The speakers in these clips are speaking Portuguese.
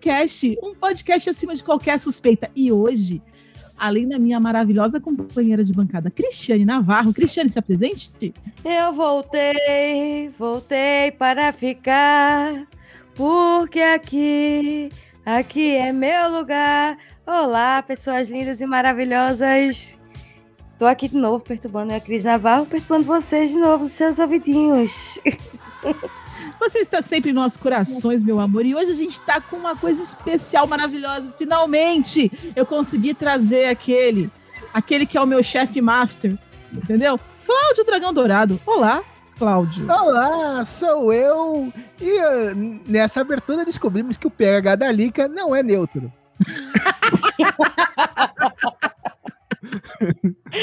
Podcast, um podcast acima de qualquer suspeita. E hoje, além da minha maravilhosa companheira de bancada, Cristiane Navarro, Cristiane, se apresente? Eu voltei, voltei para ficar, porque aqui, aqui é meu lugar. Olá, pessoas lindas e maravilhosas. Tô aqui de novo perturbando a Cris Navarro, perturbando vocês de novo, seus ouvidinhos. Você está sempre em nossos corações, meu amor, e hoje a gente está com uma coisa especial, maravilhosa. Finalmente, eu consegui trazer aquele, aquele que é o meu chefe master, entendeu? Cláudio Dragão Dourado. Olá, Cláudio. Olá, sou eu. E ah, nessa abertura descobrimos que o pH da Lica não é neutro.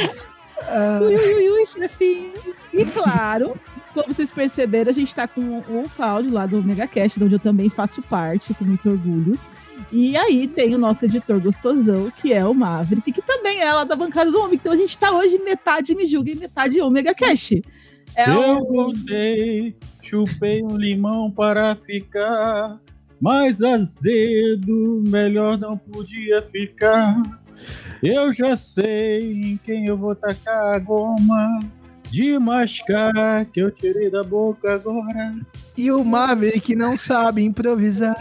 Ah, Ui, ui, ui, chefinho. E claro, como vocês perceberam, a gente tá com o Cláudio lá do MegaCast, de onde eu também faço parte, com muito orgulho. E aí tem o nosso editor gostosão, que é o Maverick, que também é lá da bancada do Homem. Então a gente tá hoje metade Me Julga e metade Omega Cash. É Eu o... voltei, chupei um limão para ficar mais azedo, melhor não podia ficar. Eu já sei em quem eu vou tacar a goma de mascar que eu tirei da boca agora. e o Maverick não sabe improvisar.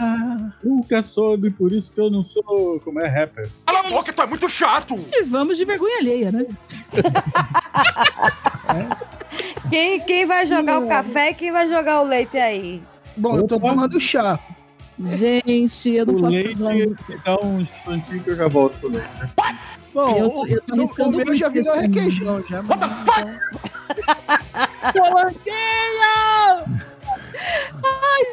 Nunca soube, por isso que eu não sou como é rapper. Cala a boca, tu é muito chato! E vamos de vergonha alheia, né? Quem, quem vai jogar o café e quem vai jogar o leite aí? Bom, eu tô tomando chá. Gente, eu não O posso leite, falar. dá um instantinho que eu já volto pro leite. Bom, Eu tô- eu tô o- o, meu já virou requeijão. Já, What the fuck? Polanquinho! Ai,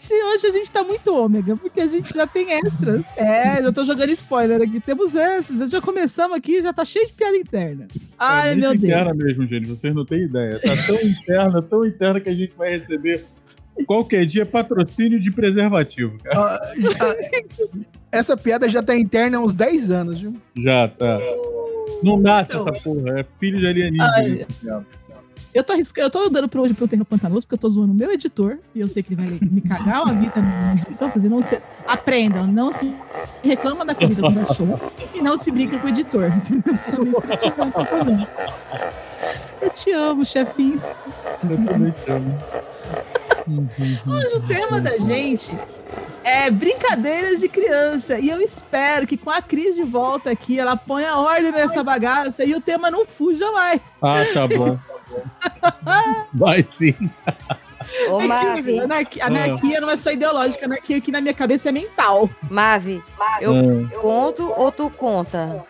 gente, hoje a gente tá muito ômega, porque a gente já tem extras. É, eu tô jogando spoiler aqui. Temos extras. Já começamos aqui, já tá cheio de piada interna. Ai, é meu muito Deus. interna mesmo, gente. Vocês não têm ideia. Tá tão interna, tão interna que a gente vai receber qualquer dia patrocínio de preservativo. cara. Ah, essa piada já tá interna há uns 10 anos, viu? Já tá. Não nasce Então. essa porra. É filho de alienígena. Ai. piada. Eu tô arriscando, eu tô dando pra hoje pro Terra Pantanoso, porque eu tô zoando o meu editor, e eu sei que ele vai me cagar a vida na edição, dizer, não se... aprendam, não se reclama da comida do cachorro e não se brinca com o editor. problema. Eu te amo, chefinho. Eu também te amo. Hoje o tema da gente é brincadeiras de criança. E eu espero que com a Cris de volta aqui, ela ponha ordem nessa bagaça e o tema não fuja mais. Ah, tá bom. Vai sim. Ô, É Mavi, incrível, anarqui- anarquia não é só ideológica, anarquia aqui na minha cabeça é mental. Mavi, eu Ah. conto ou tu conta?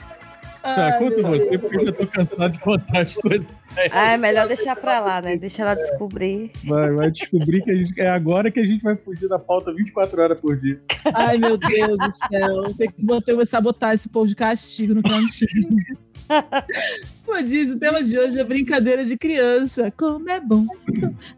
Tá, Ai, conta você, porque eu já tô cansado de contar as coisas. Ah, é melhor deixar pra lá, né? Deixa ela descobrir. Vai, vai descobrir que a gente, é agora que a gente vai fugir da pauta 24 horas por dia. Ai, meu Deus do céu. Tem que vou ter que sabotar esse povo de castigo no cantinho. Tema disso, o tema de hoje é brincadeira de criança. Como é bom.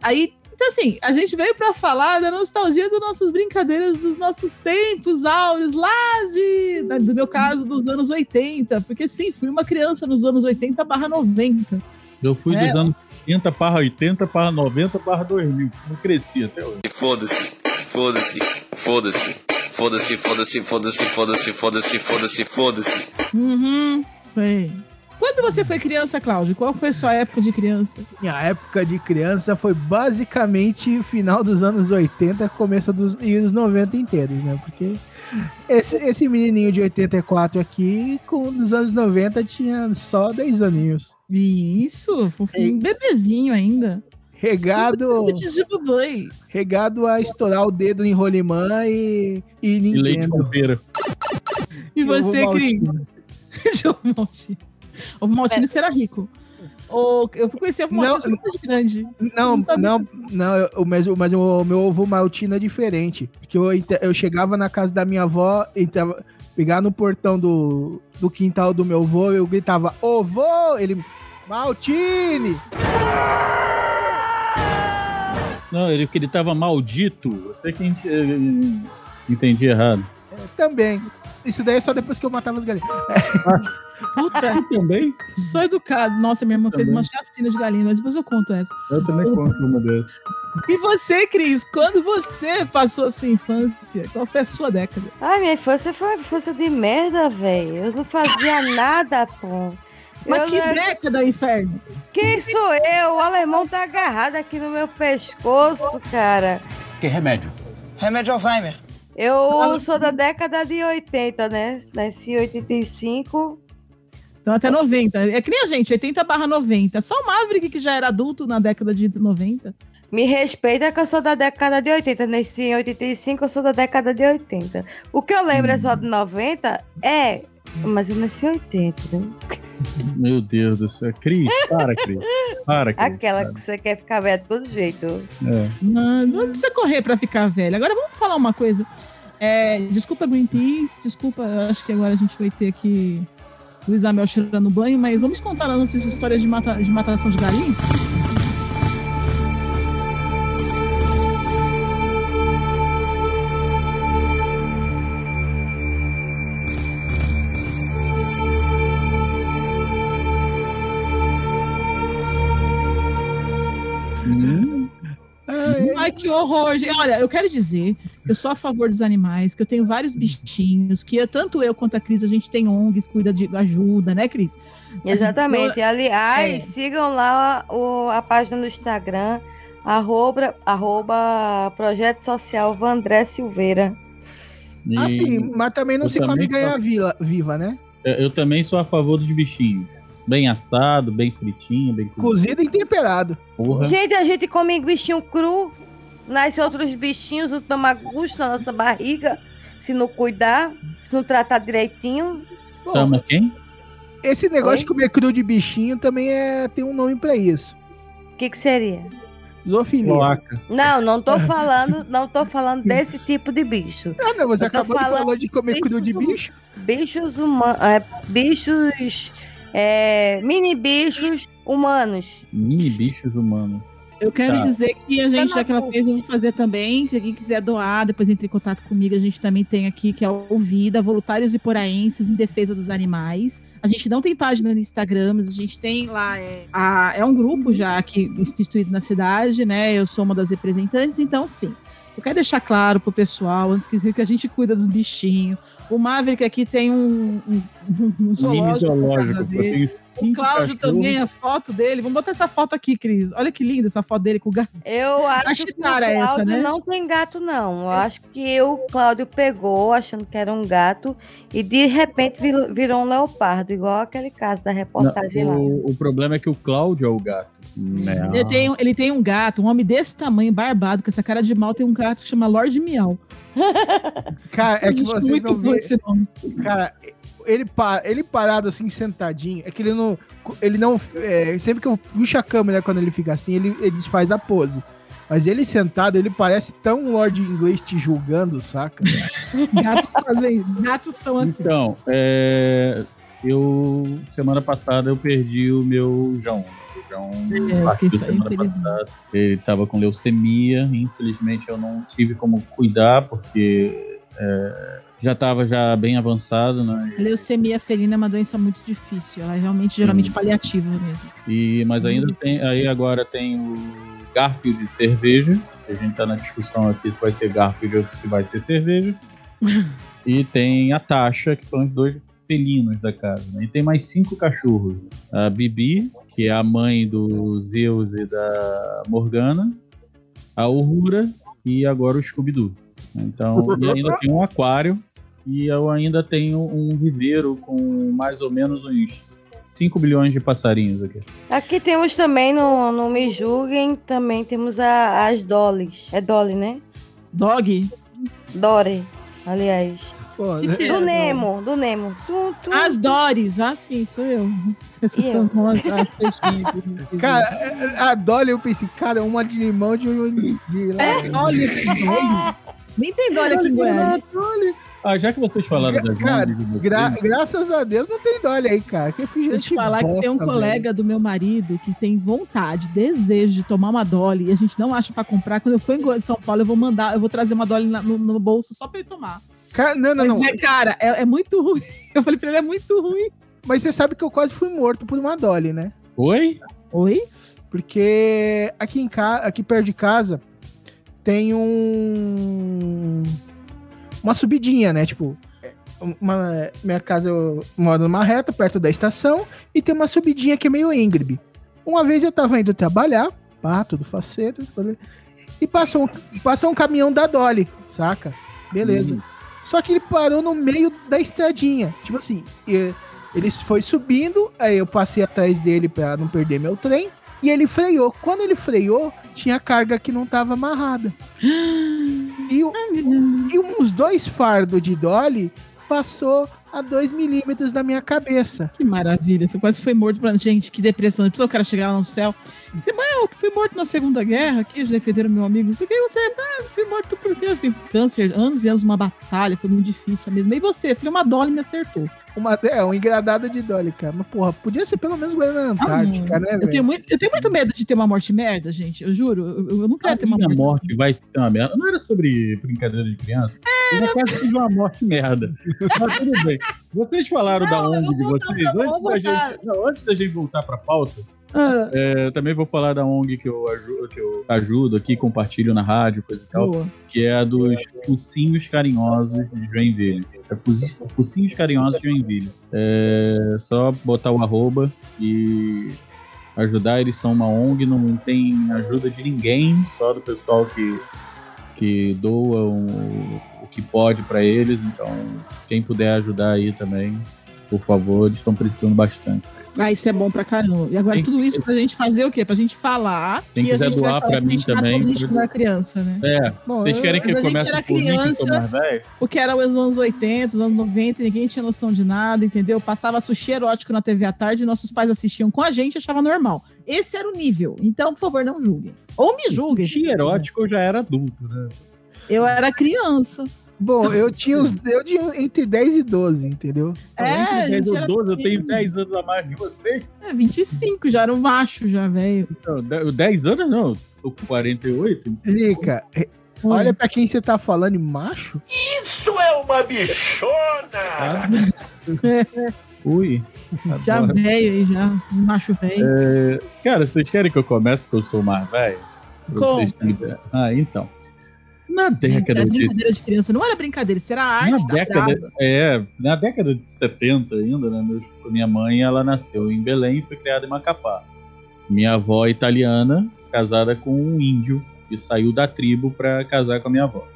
Aí, então assim, a gente veio pra falar da nostalgia das nossas brincadeiras dos nossos tempos áureos, lá de, da- do meu caso, dos anos 80. Porque sim, fui uma criança nos anos 80 barra 90. Eu fui É. dos anos 80 para 80 para 90 para 2000. Não cresci até hoje. Foda-se, foda-se, foda-se, foda-se, foda-se, foda-se, foda-se, foda-se, foda-se, foda-se. Uhum, sei. Quando você foi criança, Cláudio? Qual foi a sua época de criança? Minha época de criança foi basicamente final dos anos 80, começo dos e os 90 inteiros, né? Porque esse, esse menininho de 84 aqui, com nos anos 90, tinha só 10 aninhos. Isso, um bebezinho ainda. Regado, de regado a estourar o dedo em Rolimã e, e E leite pera. E você, Cris? João Maltino. O Maltino será rico. Eu fui conhecer o Não, Maltino super grande. Não, Não não, não, eu- mas, o- mas o meu ovo maltino é diferente. Porque eu, eu chegava na casa da minha avó, entrava, pegar no portão do, do quintal do meu avô, eu gritava, ô vô! Ele, Maltine! Não, ele tava maldito. Você que eh, entendi errado. Também. Isso daí é só depois que eu matava os galinhos. Puta, Também? sou educado. Nossa, minha irmã fez Também. uma chacina de galinha, mas depois eu conto essa. Eu também conto uma dessas. E você, Cris, quando você passou a sua infância, qual foi a sua década? Ai, minha infância foi uma infância de merda, velho. Eu não fazia nada, pô. Mas Eu que não- década, inferno? Quem sou eu? O alemão tá agarrado aqui no meu pescoço, cara. Que remédio? Remédio Alzheimer. Eu sou da década de 80, né? Nasci em 85. Então até 90. É que nem a gente, 80 barra 90. Só o Maverick que já era adulto na década de 90. Me respeita que eu sou da década de 80. Nasci em 85, eu sou da década de 80. O que eu lembro é só de 90? É. Mas eu nasci em 80, né? Meu Deus do céu. Cris, para, Cris. Para, Cris. Aquela que você quer ficar velha de todo jeito. É. Não, não precisa correr pra ficar velho. Agora vamos falar uma coisa. É, desculpa, Greenpeace. Desculpa, eu acho que agora a gente vai ter que Luiz Amel cheirando banho, mas vamos contar as nossas histórias de, mata, de matação de galinha? Que horror. gente. Olha, eu quero dizer que eu sou a favor dos animais, que eu tenho vários bichinhos, que eu- tanto eu quanto a Cris, a gente tem ONGs, cuida de ajuda, né, Cris? Exatamente. Aliás, É. sigam lá o, a página no Instagram, arroba, arroba Projeto Social Vandré Silveira. e Assim, mas também não eu se come também ganhar sou- vila, viva, né? eu- eu também sou a favor dos bichinhos. Bem assado, bem fritinho, bem Cozido e temperado. Porra. Gente, a gente come bichinho cru, nasce outros bichinhos, toma gosto na nossa barriga, se não cuidar, se não tratar direitinho. Bom, Chama quem? esse negócio Oi? de comer cru de bichinho também é, tem um nome pra isso. O que, que seria? Zoofilia. Não, não tô falando, não tô falando desse tipo de bicho. Ah, não, você acabou de falando falar de comer cru de bicho- bicho. Bichos humanos, bichos, é, mini bichos humanos. Mini bichos humanos. Eu quero Tá. dizer que a gente, Tá já que ela na fez, eu vou fazer também. Se alguém quiser doar, depois entre em contato comigo. A gente também tem aqui, que é o Vida, Voluntários e Poraenses em Defesa dos Animais. A gente não tem página no Instagram, mas a gente tem lá. É, a- é um grupo já aqui instituído na cidade, né? Eu sou uma das representantes, então sim. Eu quero deixar claro pro pessoal, antes que, que a gente cuida dos bichinhos. O Maverick aqui tem um, um, um zoológico. casa zoológico. Eu tenho O Cláudio também, a foto dele. Vamos botar essa foto aqui, Cris. Olha que linda essa foto dele com o gato. Eu acho que o chitara é essa, Cláudio né? não tem gato, não. Eu acho que o Cláudio pegou, achando que era um gato, e de repente virou, um leopardo, igual aquele caso da reportagem lá. O, o problema é que o Cláudio é o gato. Né? Ele tem, um- ele tem um gato, um homem desse tamanho, barbado, com essa cara de mal, tem um gato que chama Lorde Miau. Cara, é que vocês muito não viram. esse nome. Cara, ele, pa- ele parado assim, sentadinho, é que ele não. Ele não. é, sempre que eu puxo a câmera quando ele fica assim, ele, ele desfaz a pose. Mas ele sentado, ele parece tão um Lord inglês te julgando, saca? Gatos fazem. Gatos são assim. Então, é, eu semana passada eu perdi o meu João. O João É, partiu semana infeliz. passada. Ele estava com leucemia, infelizmente eu não tive como cuidar porque é, já estava já bem avançado, né? A leucemia felina é uma doença muito difícil. Ela é realmente, geralmente, paliativa mesmo. E, mas ainda tem, aí agora tem o Garfield de cerveja, a gente tá na discussão aqui se vai ser Garfield ou se vai ser cerveja. e tem a Tasha, que são os dois felinos da casa. né? E tem mais cinco cachorros. A Bibi, que é a mãe do Zeus e da Morgana. A Uhura e agora o Scooby-Doo. Então, e ainda tem um aquário. E eu ainda tenho um viveiro com mais ou menos uns 5 bilhões de passarinhos aqui. Aqui temos também, no, no Me Julguem, também temos a- as Dollys. É Dolly, né? Dog? Dory, aliás. Pô, Que que é, Do Dolly? Nemo, do Nemo. Tu, tu, As Dores, ah, sim, sou eu. Essas E eu? são as, as peixinhas. Cara, a Dolly, eu pensei, cara, uma de limão de um de É, olha. Nem tem Dolly aqui em Goiás. Ah, já que vocês falaram das Cara, de vocês, gra- graças a Deus não tem Dolly aí, cara. Que Deixa eu gente te falar que tem um bosta, colega do meu marido que tem vontade, desejo de tomar uma Dolly e a gente não acha pra comprar. Quando eu for em São Paulo, eu vou mandar, eu vou trazer uma Dolly na- no, no bolso só pra ele tomar. velho. Cara, não, não, Mas não. é, cara, é, é muito ruim. Eu falei pra ele, é muito ruim. Mas você sabe que eu quase fui morto por uma Dolly, né? Oi? Oi? Porque aqui em ca... aqui perto de casa tem um uma subidinha, né? Tipo, uma... minha casa eu moro numa reta perto da estação e tem uma subidinha que é meio íngreme. Uma vez eu tava indo trabalhar, pá, tudo faceiro, e passou um, passou um caminhão da Dolly, saca? Beleza. Só que ele parou no meio da estradinha. Tipo assim, ele foi subindo, aí eu passei atrás dele pra não perder meu trem. E ele freou. Quando ele freou, tinha carga que não tava amarrada. E, o- e uns dois fardos de Dolly passou a 2 milímetros da minha cabeça. Que maravilha. Você quase foi morto pra gente, que depressão. Depois o cara chegar lá no céu. Você, mãe, eu fui morto na Segunda Guerra aqui, eles defenderam meu amigo. Não sei o que você. Ah, eu fui morto porque eu tive câncer, anos e anos, uma batalha, foi muito difícil mesmo. E você, filho, uma Dolly me acertou. Uma, é, um engradado de Dolly, cara. Mas, porra, podia ser pelo menos Guarana Antártica, né, eu, tenho muito, eu tenho muito medo de ter uma morte merda, gente. Eu juro. Eu, eu não quero A ter uma morte. morte vai ser uma merda. Não era sobre brincadeira de criança? Eu já quase tive uma morte merda. Mas tudo bem. Vocês falaram da Não, eu ONG de vocês. Antes da, gente, não, antes da gente voltar pra pauta, Ah, é, eu também vou falar da ONG que eu, ajudo, que eu ajudo aqui, compartilho na rádio, coisa e tal. boa. que é a dos Focinhos Carinhosos de Joinville. É Focinhos Carinhosos de Joinville. É só botar o arroba e ajudar. Eles são uma ONG, não tem ajuda de ninguém, só do pessoal que, que doa o, o que pode para eles. Então, quem puder ajudar aí também, por favor, eles estão precisando bastante. Ah, isso é bom pra caramba. E agora Tem- tudo isso pra gente fazer o quê? Pra gente falar Quem que a quiser gente vai doar falar pra que a mim gente também, o quando era criança, né? É, Bom, vocês querem que mas a eu gente comece era por mim, que criança, velho? Porque era os anos 80, os anos 90, ninguém tinha noção de nada, entendeu? Passava sushi erótico na TV à tarde e nossos pais assistiam com a gente e achava normal. Esse era o nível. Então, por favor, não julguem. Ou me julguem. Sushi erótico eu já era adulto, né? Eu era criança. Bom, eu tinha, os, eu tinha entre 10 e 12, entendeu? É, Entre 10 gente ou era 12, eu tenho assim. 10 anos a mais que vocês. É, 25, já era um macho, já, velho. Não, de- 10 anos não, eu tô com 48. Lica, olha pra quem você tá falando, e macho. Isso é uma bichona! Ui. Já velho aí, já. um Macho velho. É, cara, vocês querem que eu comece que eu sou mais velho? Ah, então. Na isso década de. brincadeira de criança. Não era brincadeira, isso era Na arte da década, brava. é, na década de 70 ainda, né? meus- minha mãe ela nasceu em Belém e foi criada em Macapá. Minha avó é italiana, casada com um índio, que saiu da tribo pra casar com a minha avó.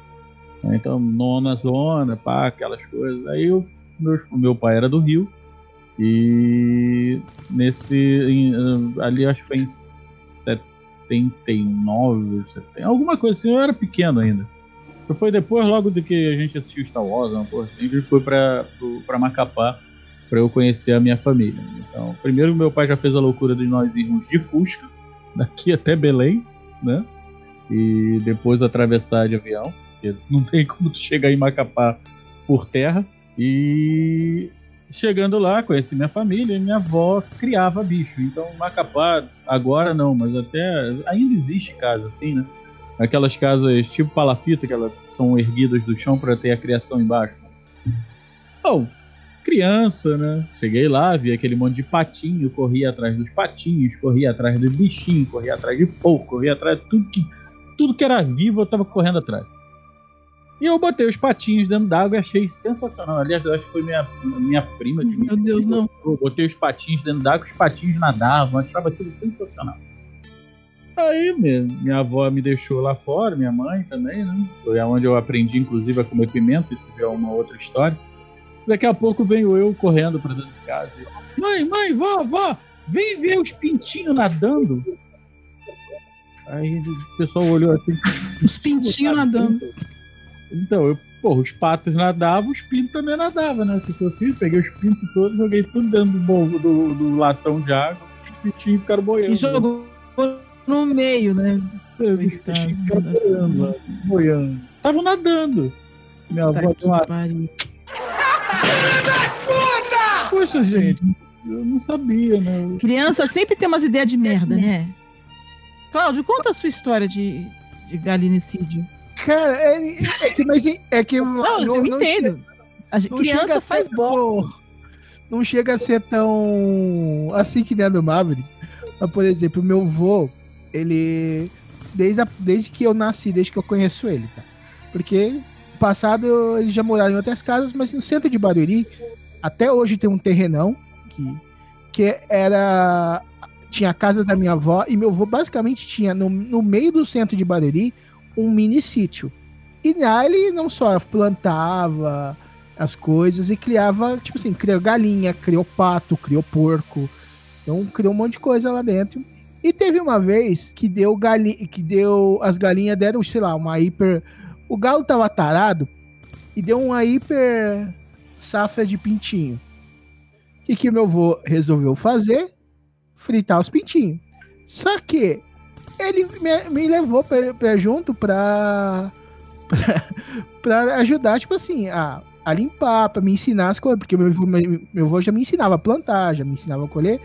Então, nona zona, pá, aquelas coisas. Aí eu, o meu pai era do Rio. E nesse. em, ali acho que foi em 79, 70, alguma coisa assim, eu era pequeno ainda. Foi depois, logo do que a gente assistiu Star Wars, uma porra assim, a gente foi pra, pro- pra Macapá pra eu conhecer a minha família. Então, primeiro meu pai já fez a loucura de nós irmos de Fusca, daqui até Belém, né? E depois atravessar de avião, porque não tem como tu chegar em Macapá por terra. E chegando lá, conheci minha família e minha avó criava bicho. Então, Macapá, agora não, mas até. Ainda existe casa assim, né? Aquelas casas tipo palafita, que elas são erguidas do chão para ter a criação embaixo. Bom, criança, né? Cheguei lá, vi aquele monte de patinho, corria atrás dos patinhos, corria atrás do bichinho, corria atrás de pouco, corria atrás de tudo que, tudo que era vivo, eu tava correndo atrás. E eu botei os patinhos dentro d'água e achei sensacional. Aliás, eu acho que foi minha, minha prima que Meu Deus, não. Eu botei os patinhos dentro d'água, os patinhos nadavam, achava aquilo sensacional. Aí minha, minha avó me deixou lá fora, minha mãe também, né? Foi onde eu aprendi, inclusive, a comer pimenta, isso é uma outra história. Daqui a pouco venho eu correndo pra dentro de casa. e, Mãe, mãe, vó, vó, vem ver os pintinhos nadando. Aí o pessoal olhou assim. Os pintinhos nadando. Então, eu, porra, os patos nadavam, os pintos também nadavam, né? O que eu fiz? Peguei os pintos todos, joguei tudo dentro do, do, do latão de água, os pintinhos ficaram boiando. E jogou no meio, né? Os pintinhos ficaram boiando lá, boiando. Estavam nadando. Minha Tá avó deu uma pariu. Poxa, gente, eu não sabia, né? Criança sempre tem umas ideias de merda, né? Cláudio, conta a sua história de, de galinicídio. Cara, é, é que, mas é que Não, eu entendo. chega- A gente- não criança chega faz bosta. Não chega a ser tão assim que nem a do Maverick. Mas, por exemplo, o meu vô, ele. Desde, a- desde que eu nasci, desde que eu conheço ele, tá? Porque passado eles já moraram em outras casas, mas no centro de Barueri, até hoje tem um terrenão que, que era. Tinha a casa da minha avó e meu avô basicamente tinha no, no meio do centro de Barueri um mini sítio. E lá ele não só plantava as coisas e criava, tipo assim, criou galinha, criou pato, criou porco. Então criou um monte de coisa lá dentro. E teve uma vez que deu galinha, que deu as galinhas deram, sei lá, uma hiper, o galo tava tarado e deu uma hiper safra de pintinho. O que que meu avô resolveu fazer? Fritar os pintinhos. Só que ele me, me levou pra, pra junto pra, pra, pra ajudar, tipo assim, a, a limpar, pra me ensinar as coisas, porque meu, meu, meu avô já me ensinava a plantar, já me ensinava a colher,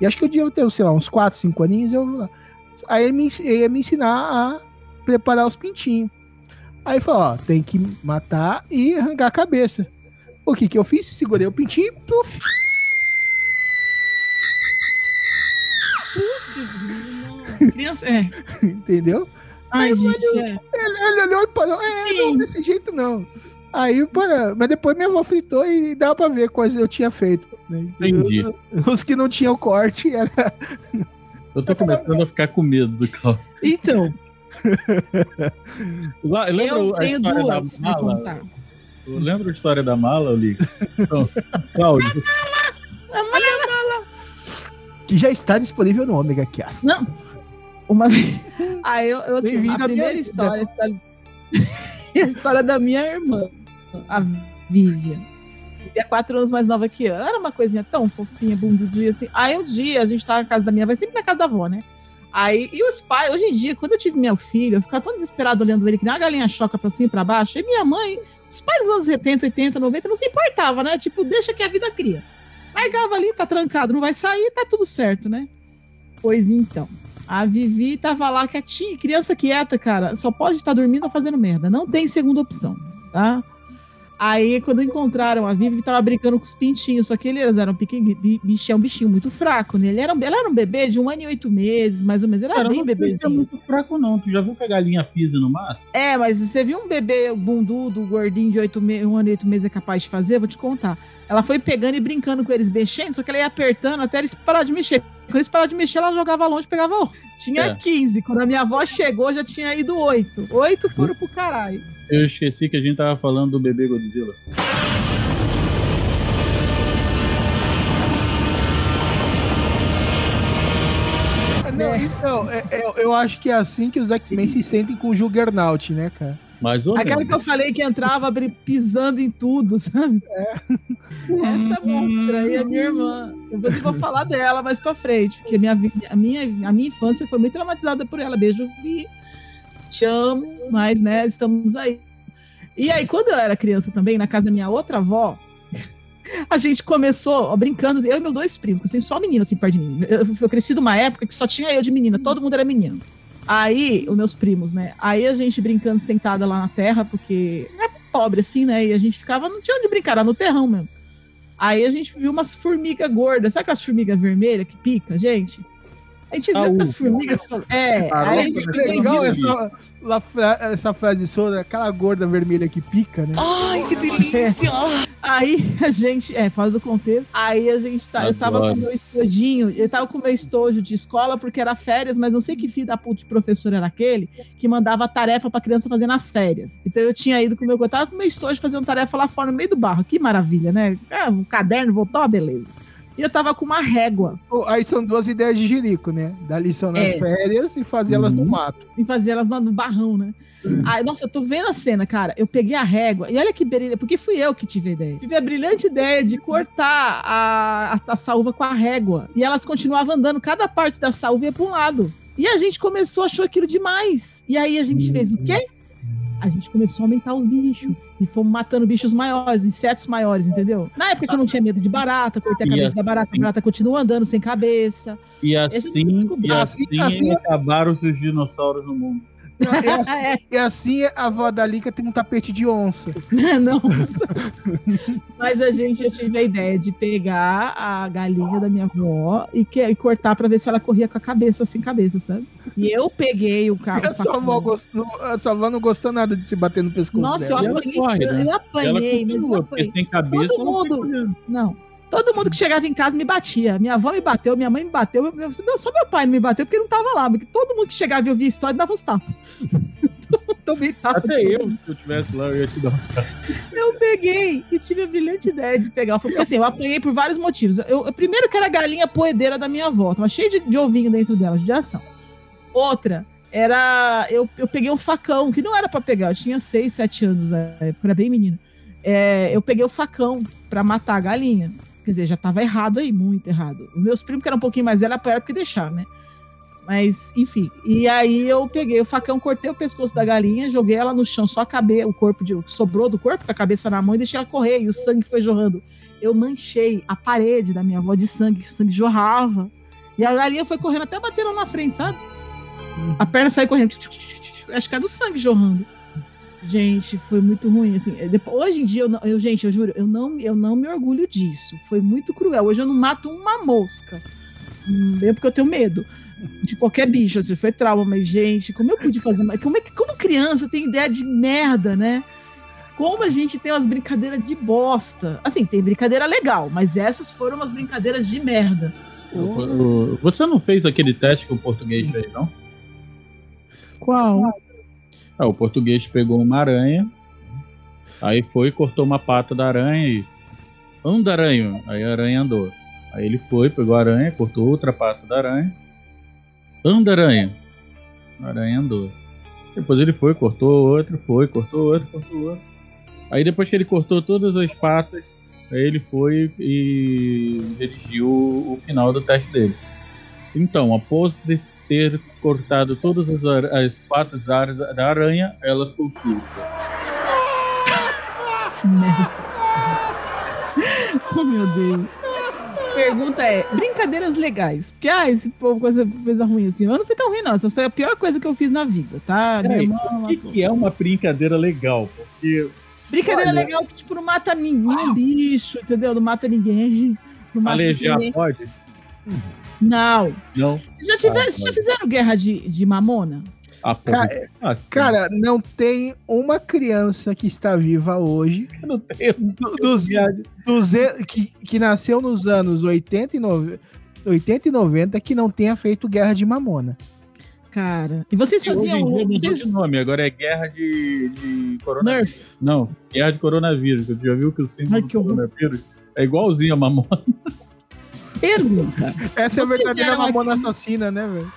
e acho que eu devia ter, sei lá, uns 4, 5 aninhos, eu. Aí ele, me, ele ia me ensinar a preparar os pintinhos. Aí falou, ó, tem que matar e arrancar a cabeça. O que que eu fiz? Segurei o pintinho e pluf, Putz, criança. É. entendeu? Ai, gente, é. Ele, ele olhou e parou, é, não, desse jeito não. Aí, para, mas depois minha avó fritou e dá pra ver quais eu tinha feito. né? Entendi. Os que não tinham corte era. Eu tô começando a ficar com medo do Cláudio. Então, Lá- Lembra eu a tenho história da mala? Lembra a história da mala, Lico? Então, Cláudio, Que já está disponível no Omega Cast. Não. Uma. Ah, eu, eu assim, a primeira história, a história, a história da minha irmã, a Vivian. Vivian é quatro anos mais nova que eu. Ela era uma coisinha tão fofinha, bundudinha assim. Aí um dia a gente tava na casa da minha avó, sempre na casa da avó, né? Aí, e os pais, hoje em dia, quando eu tive meu filho, eu ficava tão desesperado olhando ele que nem uma galinha choca pra cima e pra baixo. E minha mãe, os pais dos anos 70, 80, 90, não se importava, né? Tipo, deixa que a vida cria. Largava ali, tá trancado, não vai sair, tá tudo certo, né? Pois então. A Vivi tava lá quietinha, criança quieta, cara, só pode estar dormindo ou fazendo merda. Não tem segunda opção, tá? Aí, quando encontraram a Vivi, tava brincando com os pintinhos, só que eles eram pequeno, bicho, é um bichinho muito fraco, né? Ele era, um, ela era um bebê de um ano e oito meses, mais ou menos. Ele era cara, bem não sei se é bebezinho. muito fraco, não. Tu já viu que a galinha pisa no mato? É, mas você viu um bebê bundudo, gordinho de oito me... um ano e oito meses é capaz de fazer? Vou te contar. Ela foi pegando e brincando com eles, mexendo, só que ela ia apertando até eles parar de mexer. Quando eles pararam de mexer, ela jogava longe e pegava. Tinha É. 15. Quando a minha avó chegou, já tinha ido oito. Oito foram pro caralho. Eu esqueci que a gente tava falando do bebê Godzilla. Não, então, é- é- eu acho que é assim que os X-Men se sentem com o Juggernaut, né, cara? Mais ou Aquela que eu falei que entrava pisando em tudo, sabe? Essa monstra aí é minha irmã. Eu vou, eu vou falar dela mais pra frente, porque minha, a, minha, a minha infância foi muito traumatizada por ela. Beijo, Vi. Te amo, mas, né, estamos aí. E aí, quando eu era criança também, na casa da minha outra avó, a gente começou ó, brincando, eu e meus dois primos, sempre só menino assim perto de mim. Eu, eu cresci numa época que só tinha eu de menina, todo mundo era menino. Aí, os meus primos, né? Aí a gente brincando sentada lá na terra, porque é pobre assim, né? E a gente ficava, não tinha onde brincar, era no terrão mesmo. Aí a gente viu umas formigas gordas, sabe aquelas formigas vermelhas que pica, gente? A gente viu aquelas formigas. É, aí a gente Que legal essa, essa frase sua, aquela gorda vermelha que pica, né? Ai, que delícia! Aí a gente, é, fora do contexto, aí a gente tá, eu tava com Adoro. o meu estojinho, eu tava com o meu estojo de escola porque era férias, mas não sei que filho da puta de professor era aquele que mandava tarefa pra criança fazer nas férias. Então eu tinha ido com o meu, eu tava com o meu estojo fazendo tarefa lá fora no meio do barro, que maravilha, né? Ah, um caderno voltou, beleza. E eu tava com uma régua Aí são duas ideias de jirico, né? Dar lição nas É. férias e fazer elas no Uhum. mato. e fazer elas no barrão, né? Aí, nossa, eu tô vendo a cena, cara. Eu peguei a régua e olha que brilhante, porque fui eu que tive a ideia. Tive a brilhante ideia de cortar a, a, a saúva com a régua. E elas continuavam andando, cada parte da saúva ia pra um lado. E a gente começou, achou aquilo demais. E aí a gente fez o quê? A gente começou a aumentar os bichos. E fomos matando bichos maiores, insetos maiores, entendeu? Na época que eu não tinha medo de barata, cortei a cabeça da barata, a barata continua andando sem cabeça. E Esse assim, e Assim- assim, assim- acabaram-se os dinossauros no mundo. Não, e, assim, É. e assim a avó da Lica tem um tapete de onça. não. Mas a gente, eu tive a ideia de pegar a galinha da minha avó e, que, e cortar pra ver se ela corria com a cabeça sem cabeça, sabe? E eu peguei o carro. E a sua avó, gostou, a sua avó não gostou nada de se bater no pescoço Nossa, dela. eu E ela apanhei, corre, eu, né? eu apanhei, ela mas eu continua, apanhei. sem cabeça Todo mundo-. Não. Todo mundo que chegava em casa me batia. Minha avó me bateu, minha mãe me bateu. meu- Só meu pai não me bateu porque não tava lá. Porque todo mundo que chegava e ouvia a história dava uns tapas. Tomei tapa Até eu, se eu tivesse lá, eu ia te dar uns caras. Eu peguei e tive a brilhante ideia de pegar. Porque assim, eu apanhei por vários motivos. Eu, eu- primeiro que era a galinha poedeira da minha avó, tava cheio de, de ovinho dentro dela, de ação. Outra, era. Eu, eu peguei um facão, que não era pra pegar, eu tinha 6, 7 anos na época, era bem menina. É, eu peguei o facão pra matar a galinha. Quer dizer, já tava errado aí, muito errado. Os meus primos, que eram um pouquinho mais velhos, apoiaram porque deixaram, né? Mas, enfim. E aí eu peguei o facão, cortei o pescoço da galinha, joguei ela no chão, só a cabeça, o corpo de, o que sobrou do corpo, com a cabeça na mão, e deixei ela correr, e o sangue foi jorrando. Eu manchei a parede da minha avó de sangue, o sangue jorrava. E a galinha foi correndo até bater lá na frente, sabe? A perna saiu correndo. Acho que é do sangue jorrando. Gente, foi muito ruim, assim. é, depois- hoje em dia, eu, não- eu- gente, eu juro, eu não, eu não me orgulho disso. Foi muito cruel. Hoje eu não mato uma mosca. Hum, Mesmo porque eu tenho medo de qualquer bicho, assim, foi trauma, mas, gente, como eu pude fazer? mais- Como, é que, como criança tem ideia de merda, né? Como a gente tem umas brincadeiras de bosta. Assim, tem brincadeira legal, mas essas foram umas brincadeiras de merda. Você não fez aquele teste que o português fez, não? Qual? Ah, o português pegou uma aranha, aí foi, cortou uma pata da aranha e. Anda, aranha! Aí a aranha andou. Aí ele foi, pegou a aranha, cortou outra pata da aranha. Anda, aranha! A aranha andou. Depois ele foi, cortou outra, foi, cortou outra, cortou outra. Aí depois que ele cortou todas as patas, aí ele foi e dirigiu o final do teste dele. Então, após ter cortado todas as, ar- as patas da ar- da aranha, ela ficou oh, meu Deus. Pergunta é: brincadeiras legais. Porque, ah, esse povo coisa, coisa ruim assim. Eu não fui tão ruim, não. Essa foi a pior coisa que eu fiz na vida, tá? Peraí, o que, que é uma brincadeira legal? Porque Brincadeira Olha. legal que, tipo, não mata nenhum bicho, entendeu? Não mata ninguém. Não mata alejar ninguém. pode? Não. Não. Já, tiver, Ah, vocês já pode. fizeram guerra de, de mamona? Ah, Cara, ah, sim. Cara, não tem uma criança que está viva hoje Eu não tenho. do- dos, dos que, que nasceu nos anos 80 e, 90, 80 e 90 que não tenha feito guerra de mamona. Cara. E vocês Hoje em faziam. dia Vocês... de nome, agora é guerra de, de coronavírus. Nerf. Não, guerra de coronavírus. Você já viu que o símbolo Ai, do horror. coronavírus é igualzinho a mamona? Pergunta. Essa é a verdadeira mamona aqui- assassina, né, velho?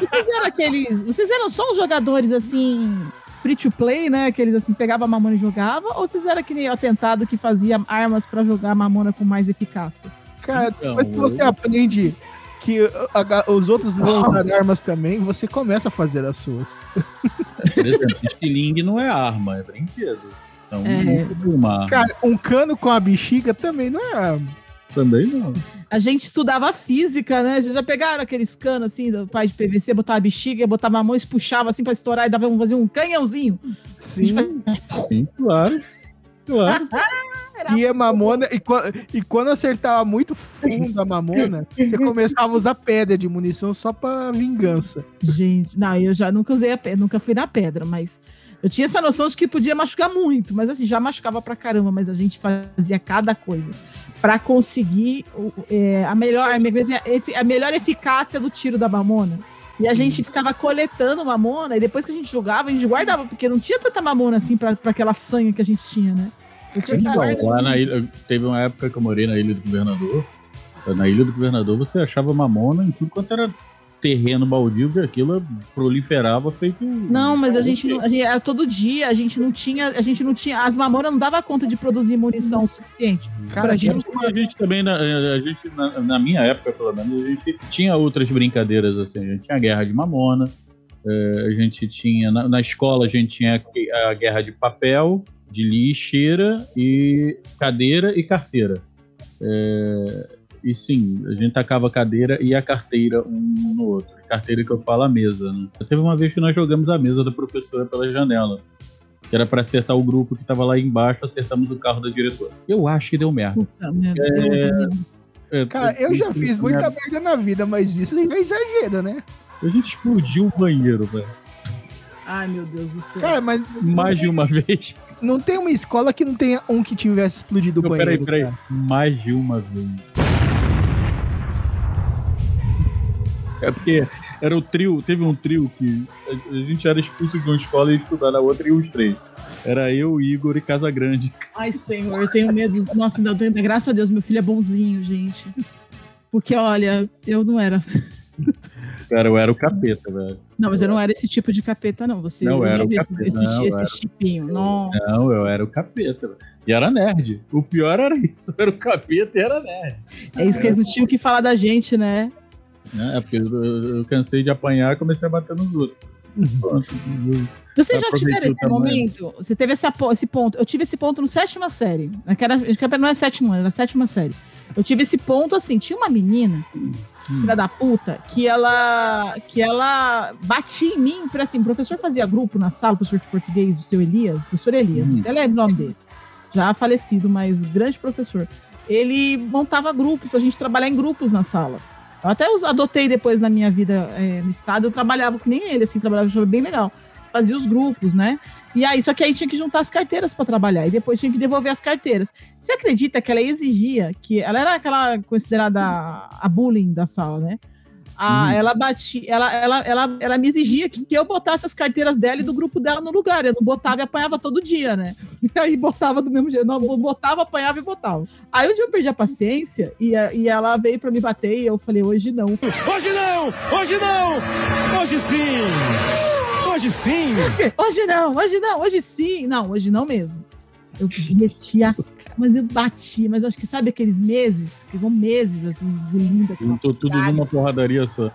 Vocês eram aqueles. Vocês eram só os jogadores assim. Free to play, né? Aqueles assim, pegava a mamona e jogava? Ou vocês eram que nem o atentado que fazia armas pra jogar a mamona com mais eficácia? Cara, Então, depois que você eu- aprende que a- a- os outros vão usar armas também, você começa a fazer as suas. Por exemplo, estilingue não é arma, é brinquedo. Então, É. uma arma. Cara, um cano com a bexiga também não é arma. Também não. A gente estudava física, né? Vocês já pegaram aqueles canos assim, do pai de PVC, botava a bexiga, botava a mão, e puxava assim pra estourar e dava um, fazia um canhãozinho. Sim. Sim, claro. Claro. E a mamona, e, e quando acertava muito fundo a mamona, você começava a usar pedra de munição só pra vingança. Gente, não, eu já nunca usei a pedra, nunca fui na pedra, mas eu tinha essa noção de que podia machucar muito, mas assim, já machucava pra caramba, mas a gente fazia cada coisa pra conseguir é, a, melhor, a, melhor, eficácia do tiro da mamona. E a gente ficava coletando mamona, e depois que a gente jogava, a gente guardava, porque não tinha tanta mamona assim pra, pra aquela sanha que a gente tinha, né? Tinha Então, lá na ilha, teve uma época que eu morei na Ilha do Governador. Na Ilha do Governador você achava mamona em tudo quanto era terreno baldio, que aquilo proliferava feito. Não, mas a gente, não, a gente era todo dia, a gente não tinha, a gente não tinha, as mamonas não dava conta de produzir munição o suficiente. Cara, pra Tinha- gente. a gente também, na, a gente, na, na minha época, pelo menos, a gente tinha outras brincadeiras, assim, a gente tinha a guerra de mamona, eh, a gente tinha, na, na escola a gente tinha a guerra de papel, de lixeira e cadeira e carteira. Eh, e sim, a gente tacava a cadeira e a carteira um no outro. Carteira que eu falo a mesa, né? Teve uma vez que nós jogamos a mesa da professora pela janela. Que era pra acertar o grupo que tava lá embaixo, acertamos o carro da diretora. Eu acho que deu merda. Puta merda. É, eu- É, Cara, eu já fiz muita merda. merda na vida, mas isso já exagera, né? A gente explodiu o banheiro, velho. Ai, meu Deus do céu. Cara, mas Mais de uma vez. não tem uma escola que não tenha um que tivesse explodido o peraí, banheiro. peraí. cara. Mais de uma vez. É porque era o trio, teve um trio que a, a gente era expulso de uma escola e estudar na outra e os três. Era eu, Igor e Casagrande. Ai, senhor, eu tenho medo. Nossa, ainda tenho, graças a Deus, meu filho é bonzinho, gente. Porque, olha, eu não era. Cara, eu era o capeta, velho. Não, mas eu não era esse tipo de capeta, não. Você Não, era o capeta, esses, não, esses era. tipinhos. Nossa. Não, eu era o capeta, velho. E era nerd. O pior era isso. Eu era o capeta e era nerd. É isso que eles não tinham que falar da gente, né? Né? É porque eu, eu- eu cansei de apanhar e comecei a bater nos outros. Pronto. Vocês já tiveram esse momento? Você teve esse, esse ponto. Eu tive esse ponto no sétima série. Naquela, não é sétimo ano, era sétima série. Eu tive esse ponto assim, tinha uma menina, filha da puta, que ela que ela batia em mim, por assim, o professor fazia grupo na sala, o professor de português, o seu Elias, o professor Elias, Hum. até lembro o nome dele. Já falecido, mas grande professor. Ele montava grupos pra gente trabalhar em grupos na sala. Eu até adotei depois na minha vida eh, no estado, eu trabalhava com nem ele, assim, trabalhava bem legal. Fazia os grupos, né? E aí, só que aí tinha que juntar as carteiras para trabalhar, e depois tinha que devolver as carteiras. Você acredita que ela exigia que. Ela era aquela considerada a bullying da sala, né? A, Hum. Ela batia, ela, ela, ela, ela me exigia que, que eu botasse as carteiras dela e do grupo dela no lugar. Eu não botava e apanhava todo dia, né? E aí botava do mesmo jeito. Não, botava, apanhava e botava. Aí um dia eu perdi a paciência e, a- e ela veio pra me bater e eu falei, hoje não. Hoje não! Hoje não! Hoje sim! Hoje sim! Hoje não, hoje não, hoje sim. Não, hoje não mesmo. Eu meti a cara, mas eu bati, mas acho que sabe aqueles meses, que vão meses assim, engolindo Juntou tudo numa porradaria só.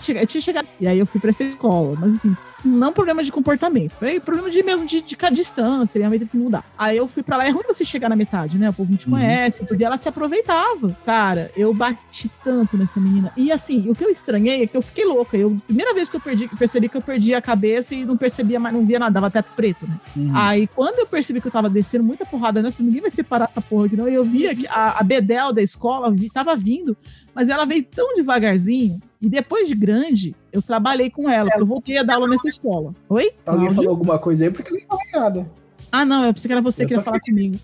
Chegar. Eu tinha chegado. E aí eu fui pra essa escola, mas assim, não problema de comportamento, foi problema de mesmo de, de, de distância, minha mãe teve que mudar. Aí eu fui pra lá, é ruim você chegar na metade, né? O povo não te Uhum. conhece, tudo, e ela se aproveitava. Cara, eu bati tanto nessa menina. E assim, o que eu estranhei é que eu fiquei louca. Eu, primeira vez que eu perdi, percebi que eu perdi a cabeça e não percebia mais, não via nada, dava teto preto, né? Uhum. Aí, quando eu percebi que eu tava descendo muita porrada, né? eu falei, ninguém vai separar essa porra aqui, não. E eu via que a, a Bedel da escola vi, tava vindo, mas ela veio tão devagarzinho. E depois de grande, eu trabalhei com ela, eu voltei a dar aula nessa escola. Oi? Alguém falou alguma coisa aí porque ele não falou nada. Ah, não, eu pensei que era você Eu que tô falar comigo.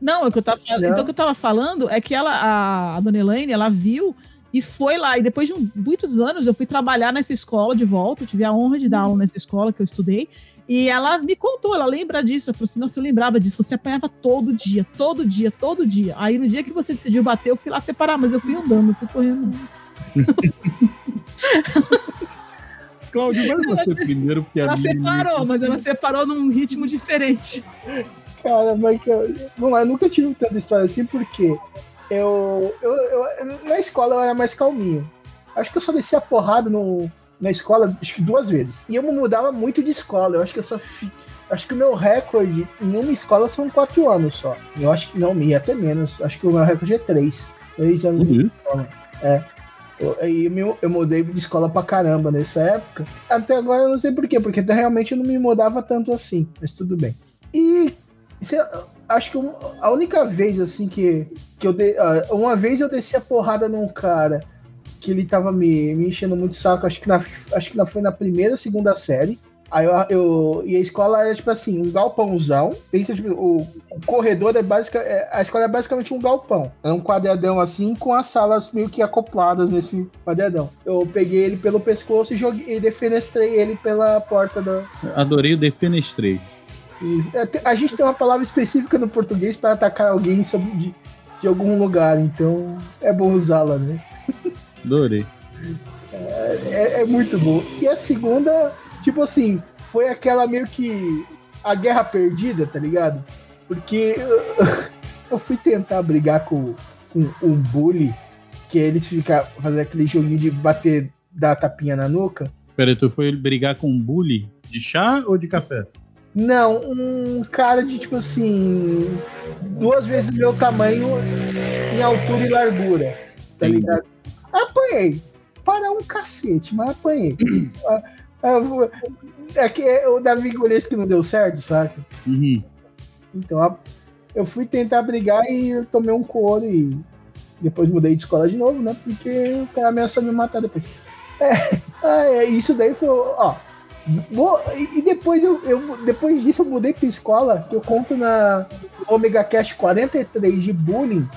Não, o que eu tava falando. Não. Então, o que eu tava falando é que ela, a, a dona Elaine, ela viu e foi lá. E depois de um- muitos anos, eu fui trabalhar nessa escola de volta. Eu tive a honra de dar aula nessa escola que eu estudei. E ela me contou, ela lembra disso. Eu falei assim: nossa, eu lembrava disso. Você apanhava todo dia, todo dia, todo dia. Aí no dia que você decidiu bater, eu fui lá separar, mas eu fui andando, não fui correndo. Cláudio, vai você primeiro, porque a Ela minha- separou, mas ela separou num ritmo diferente. Cara, mas que eu, vamos lá, eu nunca tive tanta história assim, porque eu, eu, eu- na escola eu era mais calminho. Acho que eu só descia a porrada no, na escola, acho que duas vezes. E eu me mudava muito de escola. Eu acho que eu só fi- Acho que o meu recorde em uma escola são quatro anos só. Eu acho que não, ia até menos. Acho que o meu recorde é três. Três anos de escola. É. Eu, aí meu- eu mudei de escola pra caramba nessa época. Até agora eu não sei porquê, porque realmente eu não me mudava tanto assim. Mas tudo bem. E eu- acho que um- a única vez assim que, que eu dei. ah, Uma vez eu desci a porrada num cara que ele tava me, me enchendo muito saco, acho que, na, acho que na, foi na primeira, segunda série. Aí eu, eu- e a escola era tipo assim, um galpãozão. Pensa, tipo, o, o corredor é basicamente. A escola é basicamente um galpão. É um quadradão assim, com as salas meio que acopladas nesse quadradão. Eu peguei ele pelo pescoço e joguei e defenestrei ele pela porta da. Adorei o defenestrei. é, A gente tem uma palavra específica no português para atacar alguém sobre, de, de algum lugar, então é bom usá-la, né? Adorei. É, é muito bom. E a segunda, tipo assim, foi aquela meio que a guerra perdida, tá ligado? Porque eu, eu fui tentar brigar com, com um bully, que eles ficam fazendo aquele joguinho de bater, dar tapinha na nuca. Peraí, tu foi brigar com um bully de chá ou de café? Não, um cara de tipo assim, duas vezes o meu tamanho em altura e largura, tá Entendi. ligado? Apanhei. Para um cacete, mas apanhei. Vou- é que é o Davi Goles que não deu certo, sabe? Uhum. Então eu fui tentar brigar e eu tomei um couro e depois mudei de escola de novo, né? Porque o cara ameaçou me matar depois. É, ah, é, isso daí foi, ó. E e depois, eu, eu- depois disso eu mudei pra escola, que eu conto na Omega Cash 43 de bullying,